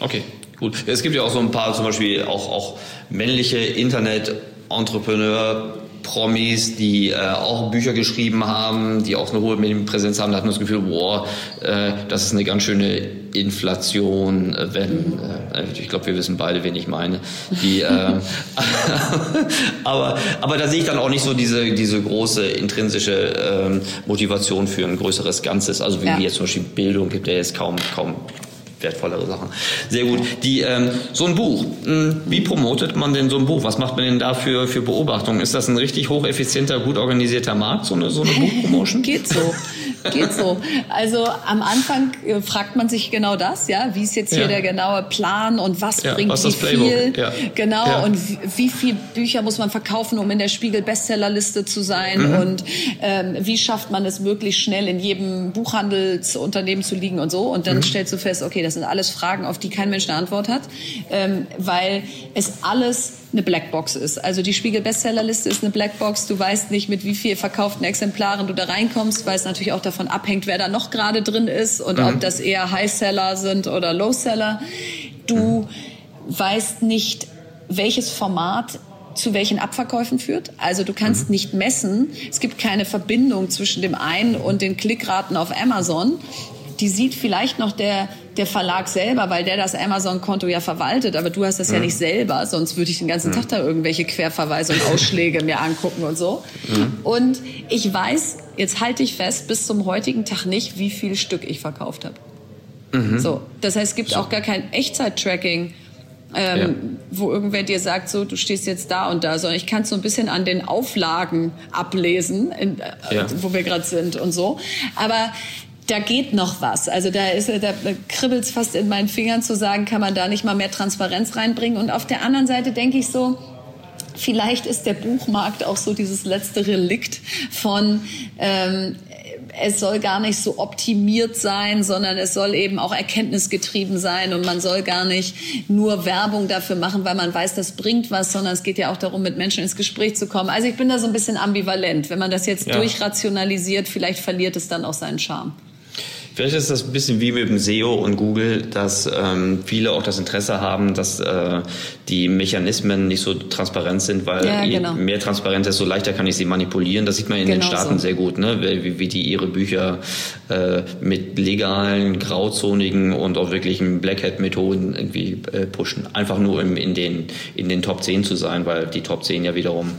Okay, gut. Es gibt ja auch so ein paar, zum Beispiel auch, auch männliche Internet-Entrepreneur, Promis, die äh, auch Bücher geschrieben haben, die auch eine hohe Medienpräsenz haben, da hat man das Gefühl, boah, äh, das ist eine ganz schöne Inflation, äh, wenn, äh, ich glaube, wir wissen beide, wen ich meine. Die, äh, aber, aber da sehe ich dann auch nicht so diese, diese große intrinsische ähm, Motivation für ein größeres Ganzes. Also wie ja. jetzt zum Beispiel Bildung gibt ja jetzt kaum, kaum wertvollere Sachen. Sehr gut. Die, ähm, so ein Buch, hm, wie promotet man denn so ein Buch? Was macht man denn da für, für Beobachtungen? Ist das ein richtig hocheffizienter, gut organisierter Markt, so eine, so eine Buchpromotion? Geht so. Geht so. Also am Anfang äh, fragt man sich genau das, ja, wie ist jetzt hier ja. der genaue Plan und was ja, bringt was wie viel? Ja. Genau, und wie, wie viel Bücher muss man verkaufen, um in der Spiegel Bestsellerliste zu sein? Mhm. Und ähm, wie schafft man es möglichst schnell in jedem Buchhandelsunternehmen zu liegen und so? Und dann mhm. stellst du fest, okay, das sind alles Fragen, auf die kein Mensch eine Antwort hat, ähm, weil es alles eine Blackbox ist. Also die Spiegel Bestsellerliste ist eine Blackbox. Du weißt nicht, mit wie viel verkauften Exemplaren du da reinkommst, weil es natürlich auch davon abhängt, wer da noch gerade drin ist und mhm. ob das eher Highseller sind oder Lowseller. Du mhm. weißt nicht, welches Format zu welchen Abverkäufen führt. Also du kannst mhm. nicht messen. Es gibt keine Verbindung zwischen dem einen und den Klickraten auf Amazon. Die sieht vielleicht noch der der Verlag selber, weil der das Amazon-Konto ja verwaltet, aber du hast das mhm. ja nicht selber, sonst würde ich den ganzen mhm. Tag da irgendwelche Querverweise und Ausschläge mir angucken und so. Mhm. Und ich weiß, jetzt halte ich fest, bis zum heutigen Tag nicht, wie viel Stück ich verkauft habe. Mhm. So, das heißt, es gibt so. auch gar kein Echtzeit-Tracking. Ähm, ja. wo irgendwer dir sagt, so, du stehst jetzt da und da, sondern ich kann es so ein bisschen an den Auflagen ablesen, in, äh, ja. wo wir gerade sind und so. Aber da geht noch was. Also da ist, da kribbelt es fast in meinen Fingern zu sagen, kann man da nicht mal mehr Transparenz reinbringen. Und auf der anderen Seite denke ich so, vielleicht ist der Buchmarkt auch so dieses letzte Relikt von ähm, es soll gar nicht so optimiert sein, sondern es soll eben auch erkenntnisgetrieben sein und man soll gar nicht nur Werbung dafür machen, weil man weiß, das bringt was, sondern es geht ja auch darum, mit Menschen ins Gespräch zu kommen. Also ich bin da so ein bisschen ambivalent. Wenn man das jetzt ja. durchrationalisiert, vielleicht verliert es dann auch seinen Charme. Vielleicht ist das ein bisschen wie mit dem SEO und Google, dass ähm, viele auch das Interesse haben, dass äh, die Mechanismen nicht so transparent sind, weil ja, genau. je mehr transparent ist, so leichter kann ich sie manipulieren. Das sieht man in genau den Staaten so. sehr gut, ne? wie, wie die ihre Bücher äh, mit legalen, grauzonigen und auch wirklichen Black Hat-Methoden irgendwie äh, pushen. Einfach nur im, in, den, in den Top 10 zu sein, weil die Top 10 ja wiederum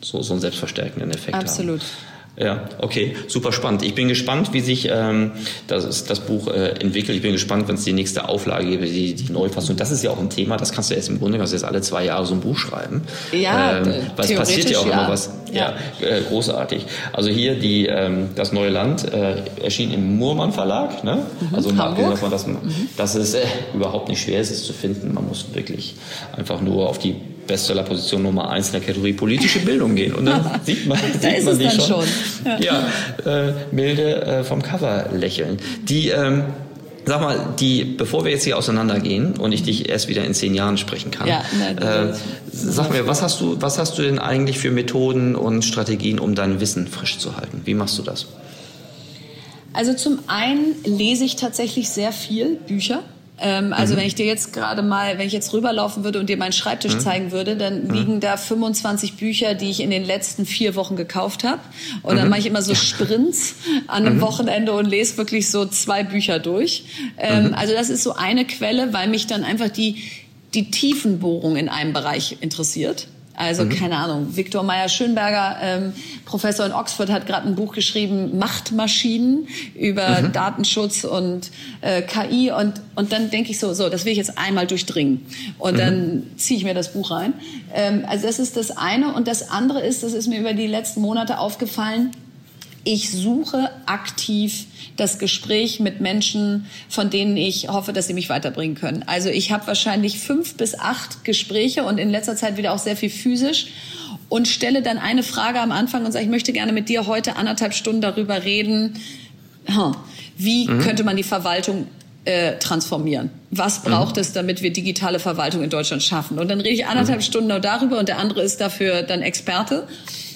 so, so einen selbstverstärkenden Effekt Absolut. haben. Absolut. Ja, okay, super spannend. Ich bin gespannt, wie sich ähm, das, das Buch äh, entwickelt. Ich bin gespannt, wenn es die nächste Auflage gibt, die, die Neufassung. Das ist ja auch ein Thema, das kannst du jetzt im Grunde, kannst du jetzt alle zwei Jahre so ein Buch schreiben. Ja, ähm, weil es passiert ja auch immer was. Ja, ja äh, großartig. Also hier die, ähm, das neue Land äh, erschien im Murmann Verlag. Ne? Mhm, also mal davon, dass, man, mhm. dass es äh, überhaupt nicht schwer ist, es zu finden. Man muss wirklich einfach nur auf die Bestsellerposition Nummer eins in der Kategorie politische Bildung gehen. Und dann sieht man, da sieht man die schon. schon. Ja, ja äh, milde äh, vom Cover lächeln. Die, ähm, sag mal, die, bevor wir jetzt hier auseinandergehen und ich dich erst wieder in zehn Jahren sprechen kann, ja, nein, äh, sag mir, was hast du, was hast du denn eigentlich für Methoden und Strategien, um dein Wissen frisch zu halten? Wie machst du das? Also zum einen lese ich tatsächlich sehr viel Bücher. Ähm, also mhm. wenn ich dir jetzt gerade mal, wenn ich jetzt rüberlaufen würde und dir meinen Schreibtisch mhm. zeigen würde, dann mhm. liegen da 25 Bücher, die ich in den letzten vier Wochen gekauft habe. Und dann mhm. mache ich immer so Sprints an einem mhm. Wochenende und lese wirklich so zwei Bücher durch. Ähm, mhm. also das ist so eine Quelle, weil mich dann einfach die die Tiefenbohrung in einem Bereich interessiert. Also mhm. keine Ahnung, Viktor Meyer-Schönberger, ähm, Professor in Oxford, hat gerade ein Buch geschrieben, Machtmaschinen über mhm. Datenschutz und äh, KI. Und, und dann denke ich so, so, das will ich jetzt einmal durchdringen. Und mhm. dann ziehe ich mir das Buch rein. Ähm, also das ist das eine. Und das andere ist, das ist mir über die letzten Monate aufgefallen, ich suche aktiv das Gespräch mit Menschen, von denen ich hoffe, dass sie mich weiterbringen können. Also ich habe wahrscheinlich fünf bis acht Gespräche und in letzter Zeit wieder auch sehr viel physisch und stelle dann eine Frage am Anfang und sage, ich möchte gerne mit dir heute anderthalb Stunden darüber reden, wie mhm. könnte man die Verwaltung äh, transformieren. Was braucht mhm. es, damit wir digitale Verwaltung in Deutschland schaffen? Und dann rede ich anderthalb mhm. Stunden nur darüber und der andere ist dafür dann Experte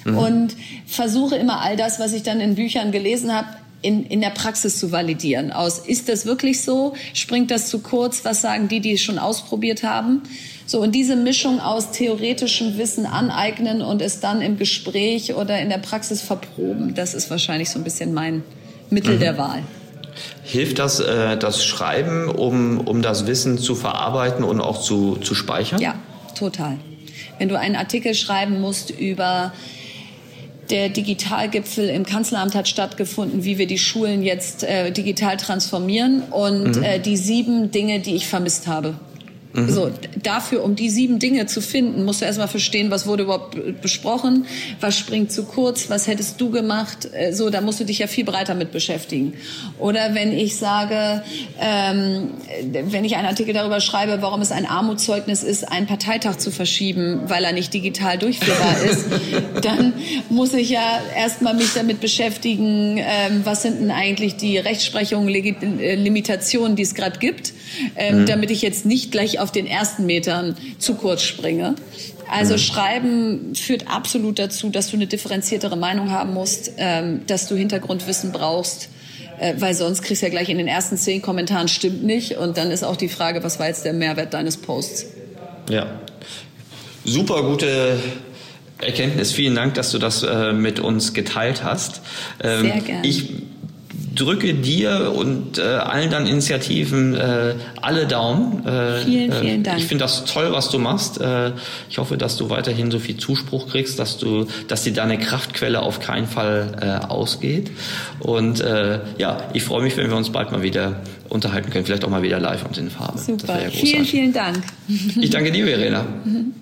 mhm. und versuche immer all das, was ich dann in Büchern gelesen habe, in, in der Praxis zu validieren. Aus ist das wirklich so? Springt das zu kurz? Was sagen die, die es schon ausprobiert haben? So, und diese Mischung aus theoretischem Wissen aneignen und es dann im Gespräch oder in der Praxis verproben, das ist wahrscheinlich so ein bisschen mein Mittel mhm. der Wahl. Hilft das, äh, das Schreiben, um, um das Wissen zu verarbeiten und auch zu, zu speichern? Ja, total. Wenn du einen Artikel schreiben musst über der Digitalgipfel im Kanzleramt hat stattgefunden, wie wir die Schulen jetzt äh, digital transformieren und mhm. äh, die sieben Dinge, die ich vermisst habe. Mhm. So, dafür, um die sieben Dinge zu finden, musst du erstmal verstehen, was wurde überhaupt besprochen, was springt zu kurz, was hättest du gemacht. Äh, so, da musst du dich ja viel breiter mit beschäftigen. Oder wenn ich sage, ähm, wenn ich einen Artikel darüber schreibe, warum es ein Armutszeugnis ist, einen Parteitag zu verschieben, weil er nicht digital durchführbar ist, dann muss ich ja erstmal mich damit beschäftigen, ähm, was sind denn eigentlich die Rechtsprechungen, äh, Limitationen, die es gerade gibt, ähm, mhm. damit ich jetzt nicht gleich auf den ersten Metern zu kurz springe. Also mhm. Schreiben führt absolut dazu, dass du eine differenziertere Meinung haben musst, ähm, dass du Hintergrundwissen brauchst, äh, weil sonst kriegst du ja gleich in den ersten zehn Kommentaren stimmt nicht und dann ist auch die Frage, was war jetzt der Mehrwert deines Posts? Ja, super gute Erkenntnis. Vielen Dank, dass du das äh, mit uns geteilt hast. Ähm, Sehr gerne. Ich drücke dir und äh, allen deinen Initiativen äh, alle Daumen. Äh, vielen, vielen äh, Dank. Ich finde das toll, was du machst. Äh, ich hoffe, dass du weiterhin so viel Zuspruch kriegst, dass du, dass dir deine Kraftquelle auf keinen Fall äh, ausgeht. Und äh, ja, ich freue mich, wenn wir uns bald mal wieder unterhalten können, vielleicht auch mal wieder live und in Farbe. Super. Ja vielen, vielen Dank. Ich danke dir, Verena.